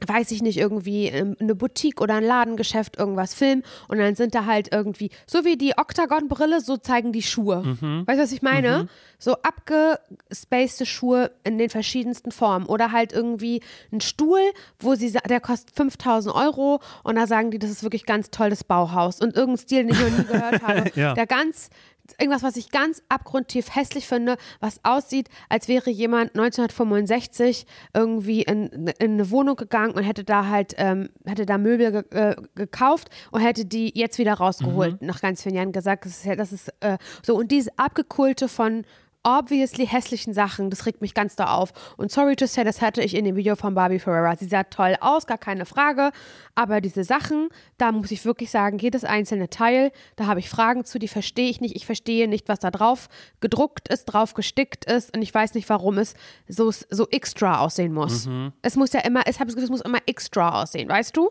weiß ich nicht, irgendwie ähm, eine Boutique oder ein Ladengeschäft irgendwas filmen und dann sind da halt irgendwie, so wie die Octagon-Brille, so zeigen die Schuhe. Weißt du, was ich meine? So abgespacede Schuhe in den verschiedensten Formen. Oder halt irgendwie ein Stuhl, wo sie, der kostet 5000 Euro. Und da sagen die, das ist wirklich ganz toll, das Bauhaus. Und irgendein Stil, den ich noch nie gehört [laughs] habe, Ja. der ganz irgendwas, was ich ganz abgrundtief hässlich finde, was aussieht, als wäre jemand 1965 irgendwie in, in eine Wohnung gegangen und hätte da halt, ähm, hätte da Möbel ge äh, gekauft und hätte die jetzt wieder rausgeholt, nach ganz vielen Jahren gesagt, das ist, das ist äh, so. Und diese Abgekulte von obviously hässlichen Sachen, das regt mich ganz da auf. Und sorry to say, das hatte ich in dem Video von Barbie Ferreira. Sie sah toll aus, gar keine Frage. Aber diese Sachen, da muss ich wirklich sagen, jedes einzelne Teil, da habe ich Fragen zu, die verstehe ich nicht. Ich verstehe nicht, was da drauf gedruckt ist, drauf gestickt ist. Und ich weiß nicht, warum es so, so extra aussehen muss. Es muss ja immer, ich habe das Gefühl, es muss immer extra aussehen, weißt du?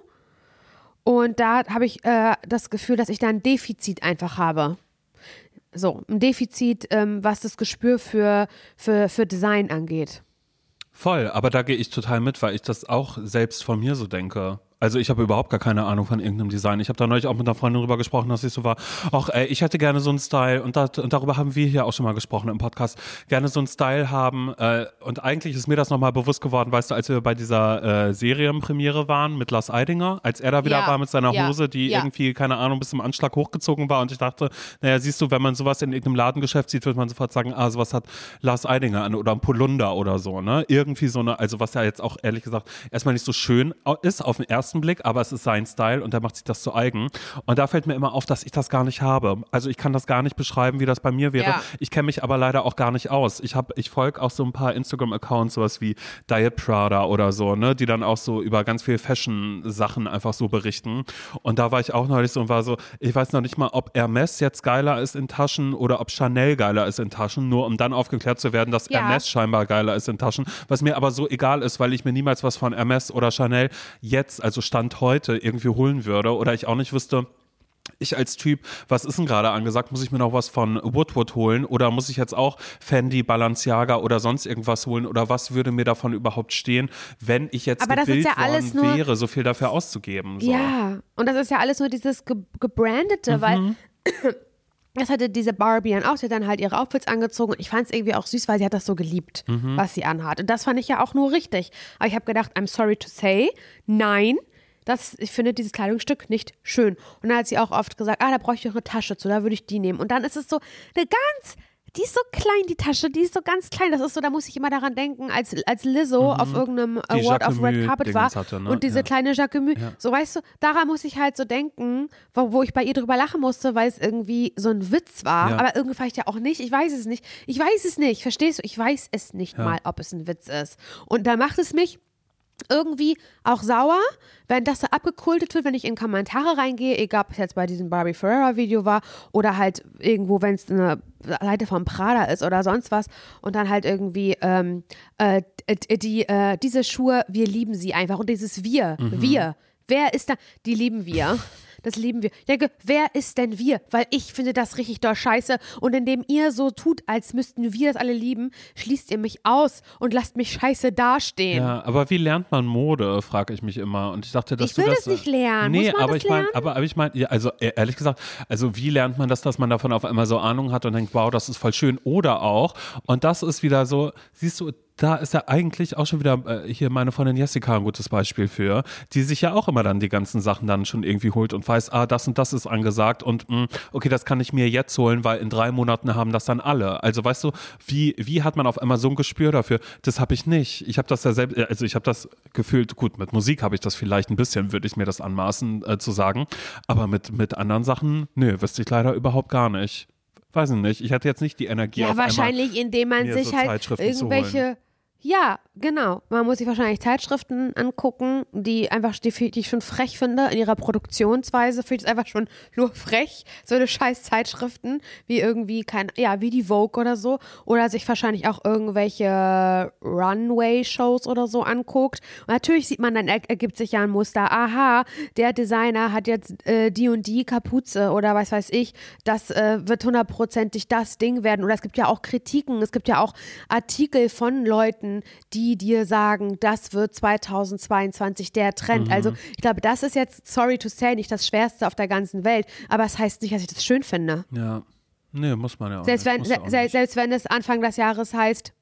Und da habe ich äh, das Gefühl, dass ich da ein Defizit einfach habe. So, ein Defizit, ähm, was das Gespür für, für, für Design angeht. Voll, aber da gehe ich total mit, weil ich das auch selbst von mir so denke. Also ich habe überhaupt gar keine Ahnung von irgendeinem Design. Ich habe da neulich auch mit einer Freundin drüber gesprochen, dass ich so war, ach ey, ich hätte gerne so einen Style und, dat, und darüber haben wir hier auch schon mal gesprochen im Podcast, gerne so einen Style haben äh, und eigentlich ist mir das nochmal bewusst geworden, weißt du, als wir bei dieser äh, Serienpremiere waren mit Lars Eidinger, als er da wieder Ja, war mit seiner ja, Hose, die ja. irgendwie, keine Ahnung, bis zum Anschlag hochgezogen war und ich dachte, naja, siehst du, wenn man sowas in irgendeinem Ladengeschäft sieht, wird man sofort sagen, ah, sowas hat Lars Eidinger an oder ein Polunder oder so, ne? Irgendwie so eine, also was ja jetzt auch ehrlich gesagt erstmal nicht so schön ist auf den ersten ersten Blick, aber es ist sein Style und er macht sich das zu eigen. Und da fällt mir immer auf, dass ich das gar nicht habe. Also ich kann das gar nicht beschreiben, wie das bei mir wäre. Ja. Ich kenne mich aber leider auch gar nicht aus. Ich habe, ich folge auch so ein paar Instagram-Accounts, sowas wie Diet Prada oder so, ne, die dann auch so über ganz viel Fashion-Sachen einfach so berichten. Und da war ich auch neulich so und war so, ich weiß noch nicht mal, ob Hermes jetzt geiler ist in Taschen oder ob Chanel geiler ist in Taschen, nur um dann aufgeklärt zu werden, dass Ja. Hermes scheinbar geiler ist in Taschen, was mir aber so egal ist, weil ich mir niemals was von Hermes oder Chanel jetzt, also Stand heute, irgendwie holen würde oder ich auch nicht wüsste, ich als Typ, was ist denn gerade angesagt? Muss ich mir noch was von Woodwood holen oder muss ich jetzt auch Fendi, Balenciaga oder sonst irgendwas holen oder was würde mir davon überhaupt stehen, wenn ich jetzt Aber das ist gewillt ja alles worden nur- wäre, so viel dafür auszugeben? So. Ja, und das ist ja alles nur dieses ge gebrandete, Mhm. weil das hatte diese Barbie dann auch, sie hat dann halt ihre Outfits angezogen und ich fand es irgendwie auch süß, weil sie hat das so geliebt, Mhm. was sie anhat. Und das fand ich ja auch nur richtig. Aber ich habe gedacht, I'm sorry to say, nein, das, ich finde dieses Kleidungsstück nicht schön. Und dann hat sie auch oft gesagt, ah, da brauche ich doch eine Tasche zu, da würde ich die nehmen. Und dann ist es so eine ganz, die ist so klein, die Tasche, die ist so ganz klein. Das ist so, da muss ich immer daran denken, als, als Lizzo auf irgendeinem Mhm. Award of Red Carpet war hatte, ne? und diese Ja. kleine Jacquemus, so weißt du, daran muss ich halt so denken, wo, wo ich bei ihr drüber lachen musste, weil es irgendwie so ein Witz war, Ja. aber irgendwie vielleicht ja auch nicht, ich weiß es nicht, ich weiß es nicht, verstehst du, ich weiß es nicht mal, ob es ein Witz ist und da macht es mich irgendwie auch sauer, wenn das so abgekultet wird, wenn ich in Kommentare reingehe, egal ob es jetzt bei diesem Barbie Ferreira Video war oder halt irgendwo, wenn es eine Seite von Prada ist oder sonst was und dann halt irgendwie ähm, äh, die, äh, diese Schuhe, wir lieben sie einfach und dieses wir, wir, wer ist da, die lieben wir. Das lieben wir. Ich denke, wer ist denn wir? Weil ich finde das richtig doll scheiße. Und indem ihr so tut, als müssten wir das alle lieben, schließt ihr mich aus und lasst mich scheiße dastehen. Ja, aber wie lernt man Mode, frage ich mich immer. Und ich dachte, dass Ich du will das. das nicht lernen. Nee, Muss man aber ich meine, lernen? aber, aber ich meine, ja, also e- ehrlich gesagt, also wie lernt man das, dass man davon auf einmal so Ahnung hat und denkt, wow, das ist voll schön. Oder auch, und das ist wieder so, siehst du, da ist ja eigentlich auch schon wieder äh, hier meine Freundin Jessica ein gutes Beispiel für, die sich ja auch immer dann die ganzen Sachen dann schon irgendwie holt und weiß, ah, das und das ist angesagt und mh, okay, das kann ich mir jetzt holen, weil in drei Monaten haben das dann alle. Also weißt du, wie, wie hat man auf einmal so ein Gespür dafür? Das habe ich nicht. Ich habe das ja selbst, also ich habe das gefühlt, gut, mit Musik habe ich das vielleicht ein bisschen, würde ich mir das anmaßen äh, zu sagen, aber mit, mit anderen Sachen, nö, wüsste ich leider überhaupt gar nicht. Weiß ich nicht. Ich hatte jetzt nicht die Energie Ja, einmal. wahrscheinlich, indem man sich so halt irgendwelche. Ja, genau. Man muss sich wahrscheinlich Zeitschriften angucken, die einfach, die, die ich schon frech finde in ihrer Produktionsweise. Finde ich es einfach schon nur frech. So eine scheiß Zeitschriften, wie irgendwie kein, ja, wie die Vogue oder so. Oder sich wahrscheinlich auch irgendwelche Runway-Shows oder so anguckt. Und natürlich sieht man, dann er, ergibt sich ja ein Muster. Aha, der Designer hat jetzt äh, die und die Kapuze oder was weiß ich. Das äh, wird hundertprozentig das Ding werden. Oder es gibt ja auch Kritiken, es gibt ja auch Artikel von Leuten, die dir sagen, das wird 2022 der Trend. Also ich glaube, das ist jetzt, sorry to say, nicht das Schwerste auf der ganzen Welt. Aber es heißt nicht, dass ich das schön finde. Ja. Nee, muss man ja auch Selbst nicht. wenn, se selbst wenn es Anfang des Jahres heißt,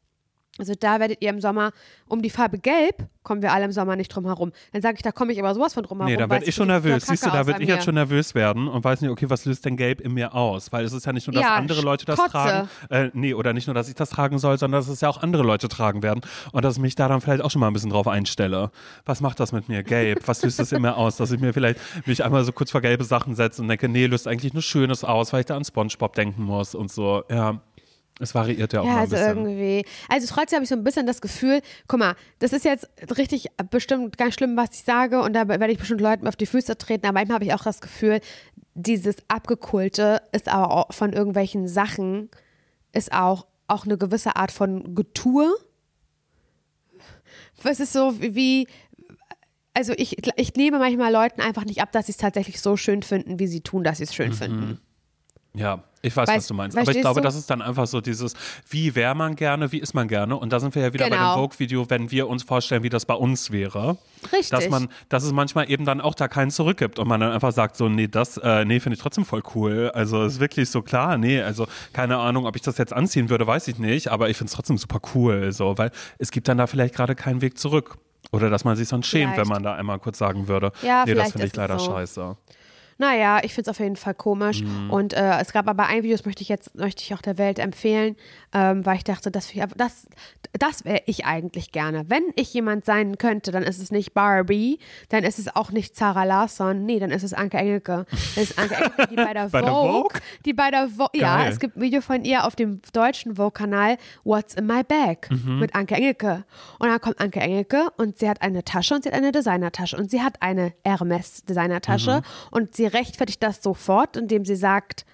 also da werdet ihr im Sommer um die Farbe Gelb, kommen wir alle im Sommer nicht drum herum. Dann sage ich, da komme ich aber sowas von drum herum. Nee, da werde ich schon nervös. Siehst du, da würde ich jetzt schon nervös werden und weiß nicht, okay, was löst denn Gelb in mir aus? Weil es ist ja nicht nur, dass Ja, andere Leute das Kotze. tragen. Äh, nee, oder nicht nur, dass ich das tragen soll, sondern dass es ja auch andere Leute tragen werden. Und dass ich mich da dann vielleicht auch schon mal ein bisschen drauf einstelle. Was macht das mit mir? Gelb. Was löst das in mir aus? Dass ich mir vielleicht mich einmal so kurz vor gelbe Sachen setze und denke, nee, löst eigentlich nur Schönes aus, weil ich da an Spongebob denken muss und so. Ja. Es variiert ja auch Ja, mal ein also bisschen. irgendwie. Also trotzdem habe ich so ein bisschen das Gefühl, guck mal, das ist jetzt richtig bestimmt ganz schlimm, was ich sage und da werde ich bestimmt Leuten auf die Füße treten, aber manchmal habe ich auch das Gefühl, dieses Abgekulte ist aber auch von irgendwelchen Sachen, ist auch, auch eine gewisse Art von Getue. Es ist so wie, also ich, ich nehme manchmal Leuten einfach nicht ab, dass sie es tatsächlich so schön finden, wie sie tun, dass sie es Mhm. schön finden. Ja, ich weiß, was Weißt- du meinst. Aber ich glaube, du? das ist dann einfach so dieses, wie wäre man gerne, wie ist man gerne? Und da sind wir ja wieder bei Genau. dem Vogue-Video, wenn wir uns vorstellen, wie das bei uns wäre. Richtig. Dass man, dass es manchmal eben dann auch da keinen zurückgibt und man dann einfach sagt, so, nee, das, äh, nee, finde ich trotzdem voll cool. Also ist wirklich so klar, nee, also keine Ahnung, ob ich das jetzt anziehen würde, weiß ich nicht, aber ich finde es trotzdem super cool, so, weil es gibt dann da vielleicht gerade keinen Weg zurück. Oder dass man sich sonst schämt, Vielleicht. wenn man da einmal kurz sagen würde, Ja, nee, das finde ich leider so. scheiße. Naja, ich finde es auf jeden Fall komisch. Mhm. Und äh, es gab aber ein Video, das möchte ich jetzt, möchte ich auch der Welt empfehlen, ähm, weil ich dachte, das, das, das wäre ich eigentlich gerne. Wenn ich jemand sein könnte, dann ist es nicht Barbie, dann ist es auch nicht Sarah Larsson, nee, dann ist es Anke Engelke. Das ist Anke Engelke, die bei der [laughs] Bei der Vogue, Vogue? die bei der Vogue, ja, es gibt ein Video von ihr auf dem deutschen Vogue-Kanal, What's in my bag, Mhm. mit Anke Engelke. Und dann kommt Anke Engelke und sie hat eine Tasche und sie hat eine Designertasche und sie hat eine Hermes Designertasche und sie rechtfertigt das sofort, indem sie sagt,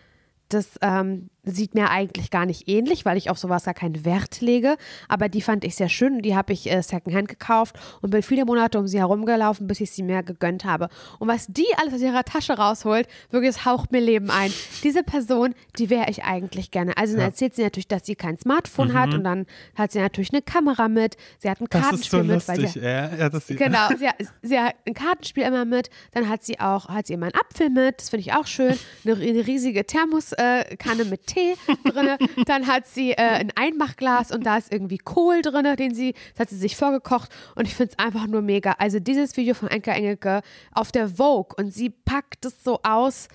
das ähm, sieht mir eigentlich gar nicht ähnlich, weil ich auf sowas gar keinen Wert lege. Aber die fand ich sehr schön und die habe ich äh, Secondhand gekauft und bin viele Monate um sie herumgelaufen, bis ich sie mir gegönnt habe. Und was die alles aus ihrer Tasche rausholt, wirklich, es haucht mir Leben ein. Diese Person, die wäre ich eigentlich gerne. Also dann erzählt sie natürlich, dass sie kein Smartphone hat und dann hat sie natürlich eine Kamera mit. Sie hat ein Das ist so Kartenspiel mit, weil lustig. sie, Ja, ja, das Genau, sie hat, sie hat ein Kartenspiel immer mit, dann hat sie auch, hat sie immer einen Apfel mit, das finde ich auch schön, eine, eine riesige Thermoskanne äh, mit Tee drin, dann hat sie äh, ein Einmachglas und da ist irgendwie Kohl drin, den sie, das hat sie sich vorgekocht und ich finde es einfach nur mega. Also dieses Video von Anke Engelke auf der Vogue und sie packt es so aus,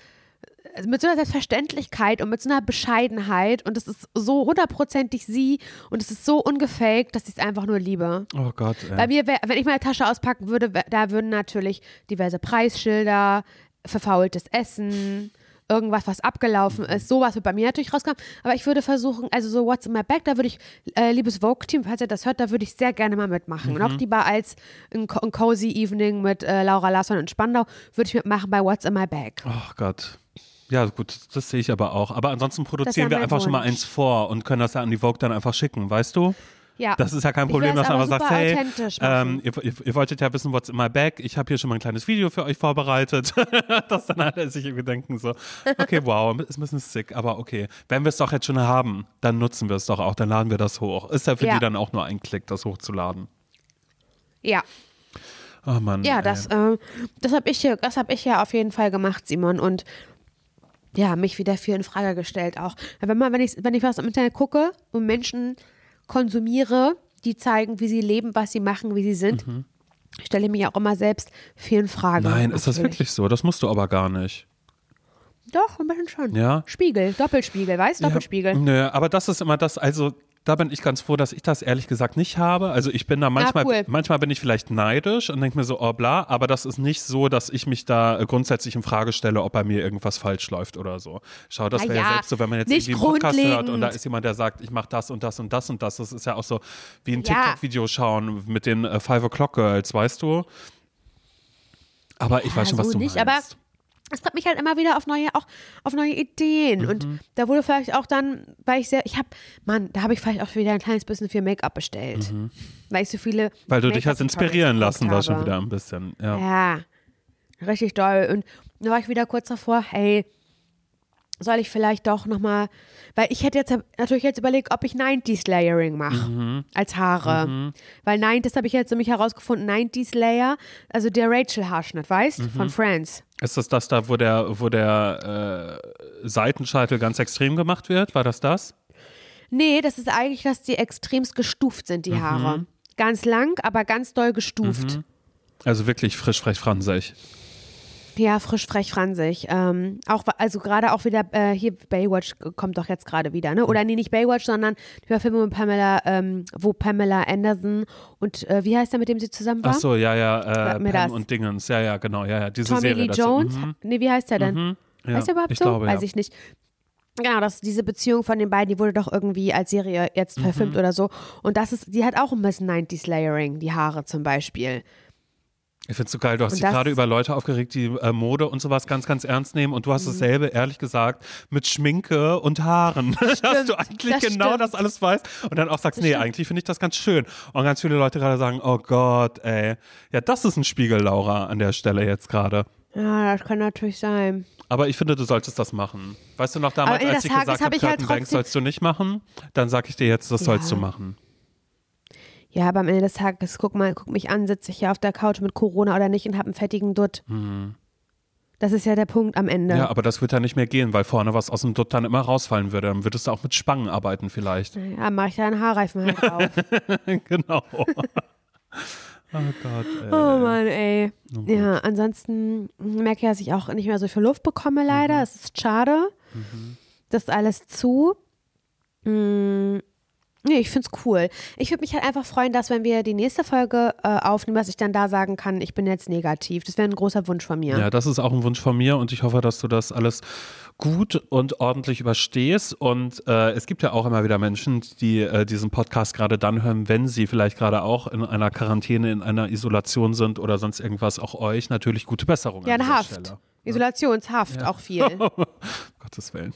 äh, mit so einer Selbstverständlichkeit und mit so einer Bescheidenheit und es ist so hundertprozentig sie und es ist so ungefaked, dass ich es einfach nur liebe. Oh Gott, Bei ey. mir, wär, wenn ich meine Tasche auspacken würde, wär, da würden natürlich diverse Preisschilder, verfaultes Essen, irgendwas, was abgelaufen ist, sowas wird bei mir natürlich rauskommen. Aber ich würde versuchen, also so What's in my bag, da würde ich, äh, liebes Vogue-Team, falls ihr das hört, da würde ich sehr gerne mal mitmachen. Und auch lieber als ein, Co- ein Cozy Evening mit äh, Laura Larsson in Spandau, würde ich mitmachen bei What's in my bag. Oh Gott. Ja, gut, das sehe ich aber auch. Aber ansonsten produzieren wir einfach schon mal Wunsch. eins vor und können das ja an die Vogue dann einfach schicken, weißt du? Ja. Das ist ja kein Problem, dass man aber einfach sagt, hey, ähm, ihr, ihr, ihr wolltet ja wissen, what's in my bag. Ich habe hier schon mal ein kleines Video für euch vorbereitet. [laughs] dass dann alle sich irgendwie denken so, okay, wow, ist ein bisschen sick, aber okay. Wenn wir es doch jetzt schon haben, dann nutzen wir es doch auch, dann laden wir das hoch. Ist ja für Ja. die dann auch nur ein Klick, das hochzuladen. Ja. Oh Mann. Ja, das, ähm, das habe ich, hier- das hab ich ja auf jeden Fall gemacht, Simon. Und ja, mich wieder viel in Frage gestellt auch. Wenn, man, wenn, ich, wenn ich was im Internet gucke und Menschen konsumiere, die zeigen, wie sie leben, was sie machen, wie sie sind, stelle ich mich auch immer selbst viel in Frage. Mhm. Nein, ist das wirklich so? Das musst du aber gar nicht. Doch, ein bisschen schon. Ja? Spiegel, Doppelspiegel, weißt du? Doppelspiegel. Ja, nö, aber das ist immer das, also da bin ich ganz froh, dass ich das ehrlich gesagt nicht habe. Also ich bin da manchmal, cool. manchmal bin ich vielleicht neidisch und denke mir so, oh bla, aber das ist nicht so, dass ich mich da äh, grundsätzlich in Frage stelle, ob bei mir irgendwas falsch läuft oder so. Schau, das Na wäre ja ja, selbst so, wenn man jetzt nicht irgendwie einen Podcast hört und da ist jemand, der sagt, ich mache das und das und das und das. Das ist ja auch so wie ein Ja. TikTok-Video schauen mit den äh, Five O'Clock Girls, weißt du? Aber ich weiß schon, was so du nicht, meinst. aber es bringt mich halt immer wieder auf neue, auch auf neue Ideen. Mhm. Und da wurde vielleicht auch dann, weil ich sehr, ich habe, Mann, da habe ich vielleicht auch wieder ein kleines bisschen viel Make-up bestellt. Weil ich so viele. Mhm. Weil du dich hast inspirieren lassen, war schon wieder ein bisschen. Ja. Ja, richtig doll. Und da war ich wieder kurz davor, hey, soll ich vielleicht doch nochmal, weil ich hätte jetzt natürlich jetzt überlegt, ob ich 90s Layering mache Mhm. als Haare. Weil 90s habe ich jetzt nämlich herausgefunden, 90s Layer, also der Rachel-Haarschnitt, weißt, Mhm. von Friends. Ist das das da, wo der, wo der äh, Seitenscheitel ganz extrem gemacht wird? War das das? Nee, das ist eigentlich, dass die extremst gestuft sind, Mhm. die Haare. Ganz lang, aber ganz doll gestuft. Also wirklich frisch, frech, fransig. Ja, frisch, frech, fransig. Ähm, auch, also gerade auch wieder, äh, hier Baywatch kommt doch jetzt gerade wieder, ne? Oder nee, nicht Baywatch, sondern die Verfilmung mit Pamela, ähm, wo Pamela Anderson und äh, wie heißt der, mit dem sie zusammen war? Ach so, ja, ja, äh, mir Pam das. und Dingens. Ja, ja, genau, ja, ja, diese Tommy Serie. Lee. Jones? Mhm. Nee, wie heißt der denn? Ja, heißt der überhaupt ich so? Glaube, Weiß ja. ich nicht. Genau, das, diese Beziehung von den beiden, die wurde doch irgendwie als Serie jetzt Mhm. verfilmt oder so. Und das ist, die hat auch ein bisschen 90s Layering, die Haare zum Beispiel. Ich finde es so geil, du hast dich das- gerade über Leute aufgeregt, die äh, Mode und sowas ganz, ganz ernst nehmen und du Mhm. hast dasselbe, ehrlich gesagt, mit Schminke und Haaren. [laughs] dass du eigentlich das genau stimmt. das alles weißt und dann auch sagst, nee, eigentlich finde ich das ganz schön. Und ganz viele Leute gerade sagen, oh Gott, ey. Ja, das ist ein Spiegel, Laura, an der Stelle jetzt gerade. Ja, das kann natürlich sein. Aber ich finde, du solltest das machen. Weißt du noch damals, als ich Tages gesagt hab habe, ich halt Curtain Bank trotzdem- sollst du nicht machen? Dann sage ich dir jetzt, das Ja. sollst du machen. Ja, aber am Ende des Tages, guck mal, guck mich an, sitze ich hier auf der Couch mit Corona oder nicht und habe einen fettigen Dutt. Das ist ja der Punkt am Ende. Ja, aber das wird ja nicht mehr gehen, weil vorne was aus dem Dutt dann immer rausfallen würde. Dann würdest du auch mit Spangen arbeiten vielleicht. Ja, mache ich da einen Haarreifen halt drauf. [laughs] genau. [laughs] Oh Gott, ey. Oh Mann, ey. Ja, ansonsten merke ich, dass ich auch nicht mehr so viel Luft bekomme, leider. Mhm. Es ist schade. Das ist alles zu. Nee, ich find's cool. Ich würde mich halt einfach freuen, dass wenn wir die nächste Folge äh, aufnehmen, dass ich dann da sagen kann, ich bin jetzt negativ. Das wäre ein großer Wunsch von mir. Ja, das ist auch ein Wunsch von mir und ich hoffe, dass du das alles gut und ordentlich überstehst. Und äh, es gibt ja auch immer wieder Menschen, die äh, diesen Podcast gerade dann hören, wenn sie vielleicht gerade auch in einer Quarantäne, in einer Isolation sind oder sonst irgendwas. Auch euch natürlich gute Besserung. Ja, in Haft. Stelle. Isolationshaft auch viel. [laughs] Gottes Willen.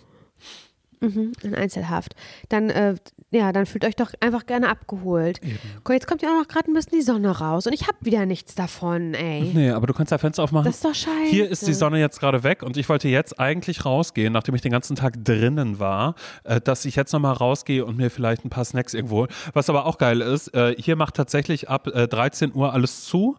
Mhm, in Einzelhaft. Dann, äh, ja, dann fühlt euch doch einfach gerne abgeholt. Guck, Jetzt kommt ja auch noch gerade ein bisschen die Sonne raus und ich habe wieder nichts davon, ey. Nee, aber du kannst ja Fenster aufmachen. Das ist doch scheiße. Hier ist die Sonne jetzt gerade weg und ich wollte jetzt eigentlich rausgehen, nachdem ich den ganzen Tag drinnen war, äh, dass ich jetzt nochmal rausgehe und mir vielleicht ein paar Snacks irgendwo. Was aber auch geil ist, äh, hier macht tatsächlich ab äh, 13 Uhr alles zu.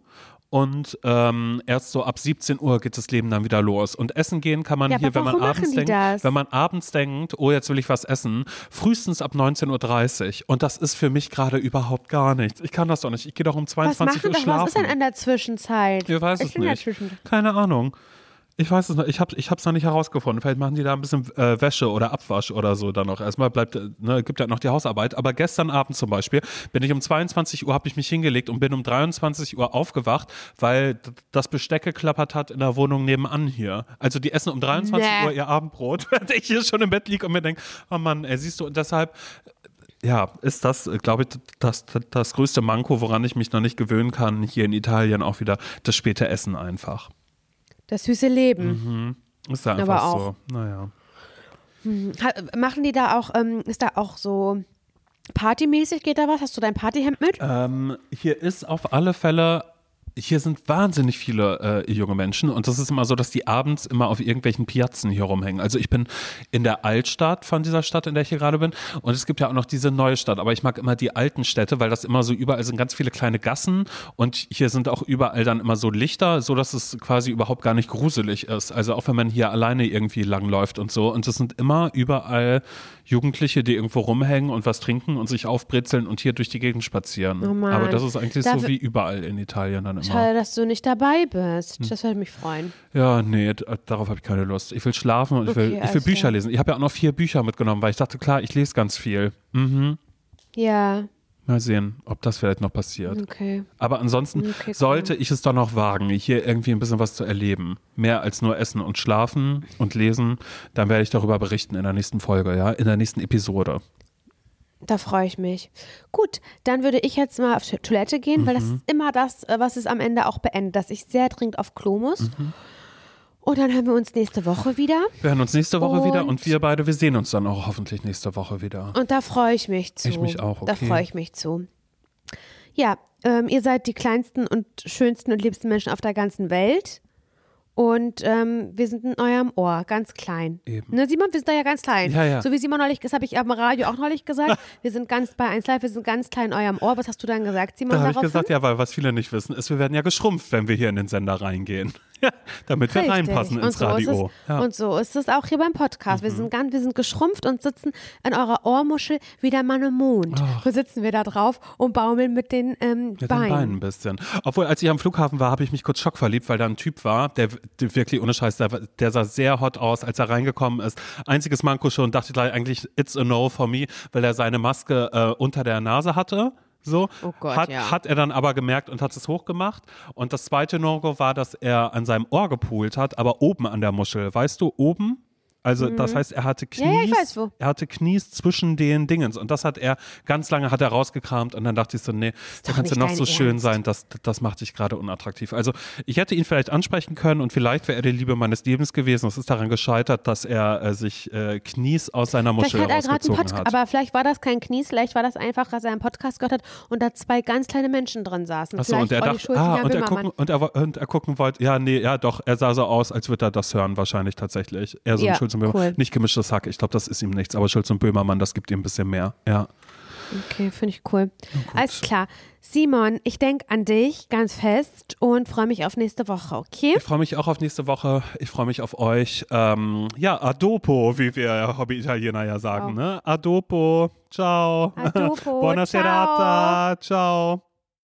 Und ähm, erst so ab 17 Uhr geht das Leben dann wieder los. Und essen gehen kann man Ja, hier, wenn man abends denkt, das? wenn man abends denkt, oh, jetzt will ich was essen, frühestens ab 19.30 Uhr. Und das ist für mich gerade überhaupt gar nichts. Ich kann das doch nicht. Ich gehe doch um was 22 machen Uhr das? schlafen. Was ist denn in der Zwischenzeit? Ich weiß ich es bin in der nicht. Keine Ahnung. Ich weiß es noch, ich habe ich hab's noch nicht herausgefunden. Vielleicht machen die da ein bisschen äh, Wäsche oder Abwasch oder so dann noch. Erstmal bleibt, äh, ne, gibt ja noch die Hausarbeit. Aber gestern Abend zum Beispiel bin ich um 22 Uhr, habe ich mich hingelegt und bin um 23 Uhr aufgewacht, weil das Besteck geklappert hat in der Wohnung nebenan hier. Also die essen um 23 Nee. Uhr ihr Abendbrot, [laughs] während ich hier schon im Bett liege und mir denke, oh Mann, ey, siehst du, und deshalb ja, ist das, glaube ich, das, das, das größte Manko, woran ich mich noch nicht gewöhnen kann, hier in Italien auch wieder das späte Essen einfach. Das süße Leben. Ist da Aber einfach auch. so. Naja. Ha- Machen die da auch, ähm, ist da auch so partymäßig, geht da was? Hast du dein Partyhemd mit? Ähm, hier ist auf alle Fälle. Hier sind wahnsinnig viele äh, junge Menschen und das ist immer so, dass die abends immer auf irgendwelchen Piazzen hier rumhängen. Also ich bin in der Altstadt von dieser Stadt, in der ich hier gerade bin und es gibt ja auch noch diese neue Stadt, aber ich mag immer die alten Städte, weil das immer so überall sind ganz viele kleine Gassen und hier sind auch überall dann immer so Lichter, so dass es quasi überhaupt gar nicht gruselig ist. Also auch wenn man hier alleine irgendwie langläuft und so und es sind immer überall Jugendliche, die irgendwo rumhängen und was trinken und sich aufbrezeln und hier durch die Gegend spazieren. Oh. Aber das ist eigentlich Dafür- so wie überall in Italien dann immer. Schade, dass du nicht dabei bist. Hm. Das würde mich freuen. Ja, nee, d- darauf habe ich keine Lust. Ich will schlafen und ich will, Okay, ich will alles Bücher lesen. Ich habe ja auch noch vier Bücher mitgenommen, weil ich dachte, klar, ich lese ganz viel. Mhm. Ja, Mal sehen, ob das vielleicht noch passiert. okay. Aber ansonsten Okay, sollte ich es doch noch wagen, hier irgendwie ein bisschen was zu erleben. Mehr als nur essen und schlafen und lesen. Dann werde ich darüber berichten in der nächsten Folge, ja, in der nächsten Episode. Da freue ich mich. Gut, dann würde ich jetzt mal auf die Toilette gehen, weil das Mhm. ist immer das, äh, was es am Ende auch beendet, dass ich sehr dringend auf Klo muss. Mhm. Und dann hören wir uns nächste Woche wieder. Wir hören uns nächste Woche wieder Und- und wir beide, wir sehen uns dann auch hoffentlich nächste Woche wieder. Und da freue ich mich zu. Ich mich auch, Da okay. freue ich mich zu. Ja, ähm, ihr seid die kleinsten und schönsten und liebsten Menschen auf der ganzen Welt. Und ähm, wir sind in eurem Ohr, ganz klein. Eben. Ne, Simon, wir sind da ja ganz klein. Ja, ja. So wie Simon neulich, das habe ich am Radio auch neulich gesagt. [laughs] wir sind ganz bei 1 Live, wir sind ganz klein in eurem Ohr. Was hast du dann gesagt, Simon? Da habe ich gesagt, ja, weil was viele nicht wissen, ist, wir werden ja geschrumpft, wenn wir hier in den Sender reingehen. [laughs] Damit wir Richtig. reinpassen und ins so Radio. Ist es, ja. Mhm. Und so ist es auch hier beim Podcast. Wir, sind ganz, wir sind geschrumpft und sitzen in eurer Ohrmuschel wie der Mann im Mond. So sitzen wir da drauf und baumeln mit den ähm, Mit den Beinen. Beinen ein bisschen. Obwohl, als ich am Flughafen war, habe ich mich kurz schockverliebt, weil da ein Typ war, der, der wirklich ohne Scheiß, der, der sah sehr hot aus, als er reingekommen ist. Einziges Manko schon, dachte ich gleich eigentlich, it's a no for me, weil er seine Maske äh, unter der Nase hatte. So, Oh Gott, hat, ja. hat er dann aber gemerkt und hat es hochgemacht. Und das zweite No-Go war, dass er an seinem Ohr gepoolt hat, aber oben an der Muschel. Weißt du, oben? Also das heißt, er hatte Knies, Mhm. Ja, weiß wo. er hatte Knies zwischen den Dingens und das hat er ganz lange hat er rausgekramt und dann dachte ich so, nee, da kannst du noch so schön Ernst. sein, das, das macht dich gerade unattraktiv. Also ich hätte ihn vielleicht ansprechen können und vielleicht wäre er die Liebe meines Lebens gewesen. Es ist daran gescheitert, dass er äh, sich äh, Knies aus seiner Vielleicht Muschel hat er rausgezogen Podcast, hat. aber vielleicht war das kein Knies, vielleicht war das einfach, dass er einen Podcast gehört hat und da zwei ganz kleine Menschen drin saßen. Achso, vielleicht und er dachte, ah, und er, gucken, und, er, und er gucken wollte, ja, nee, ja doch, er sah so aus, als würde er das hören, wahrscheinlich tatsächlich. Er so Ja, ein Schulz und Böhmermann. cool. Nicht gemischtes Hack, ich glaube, das ist ihm nichts, aber Schulz und Böhmermann, das gibt ihm ein bisschen mehr, ja. Okay, finde ich cool. Alles klar. Simon, ich denke an dich ganz fest und freue mich auf nächste Woche, okay? Ich freue mich auch auf nächste Woche. Ich freue mich auf euch. Ähm, ja, Adopo, wie wir Hobby-Italiener ja sagen. Ne? Adopo. Ciao. Adopo, [laughs] Buona ciao. serata. Ciao.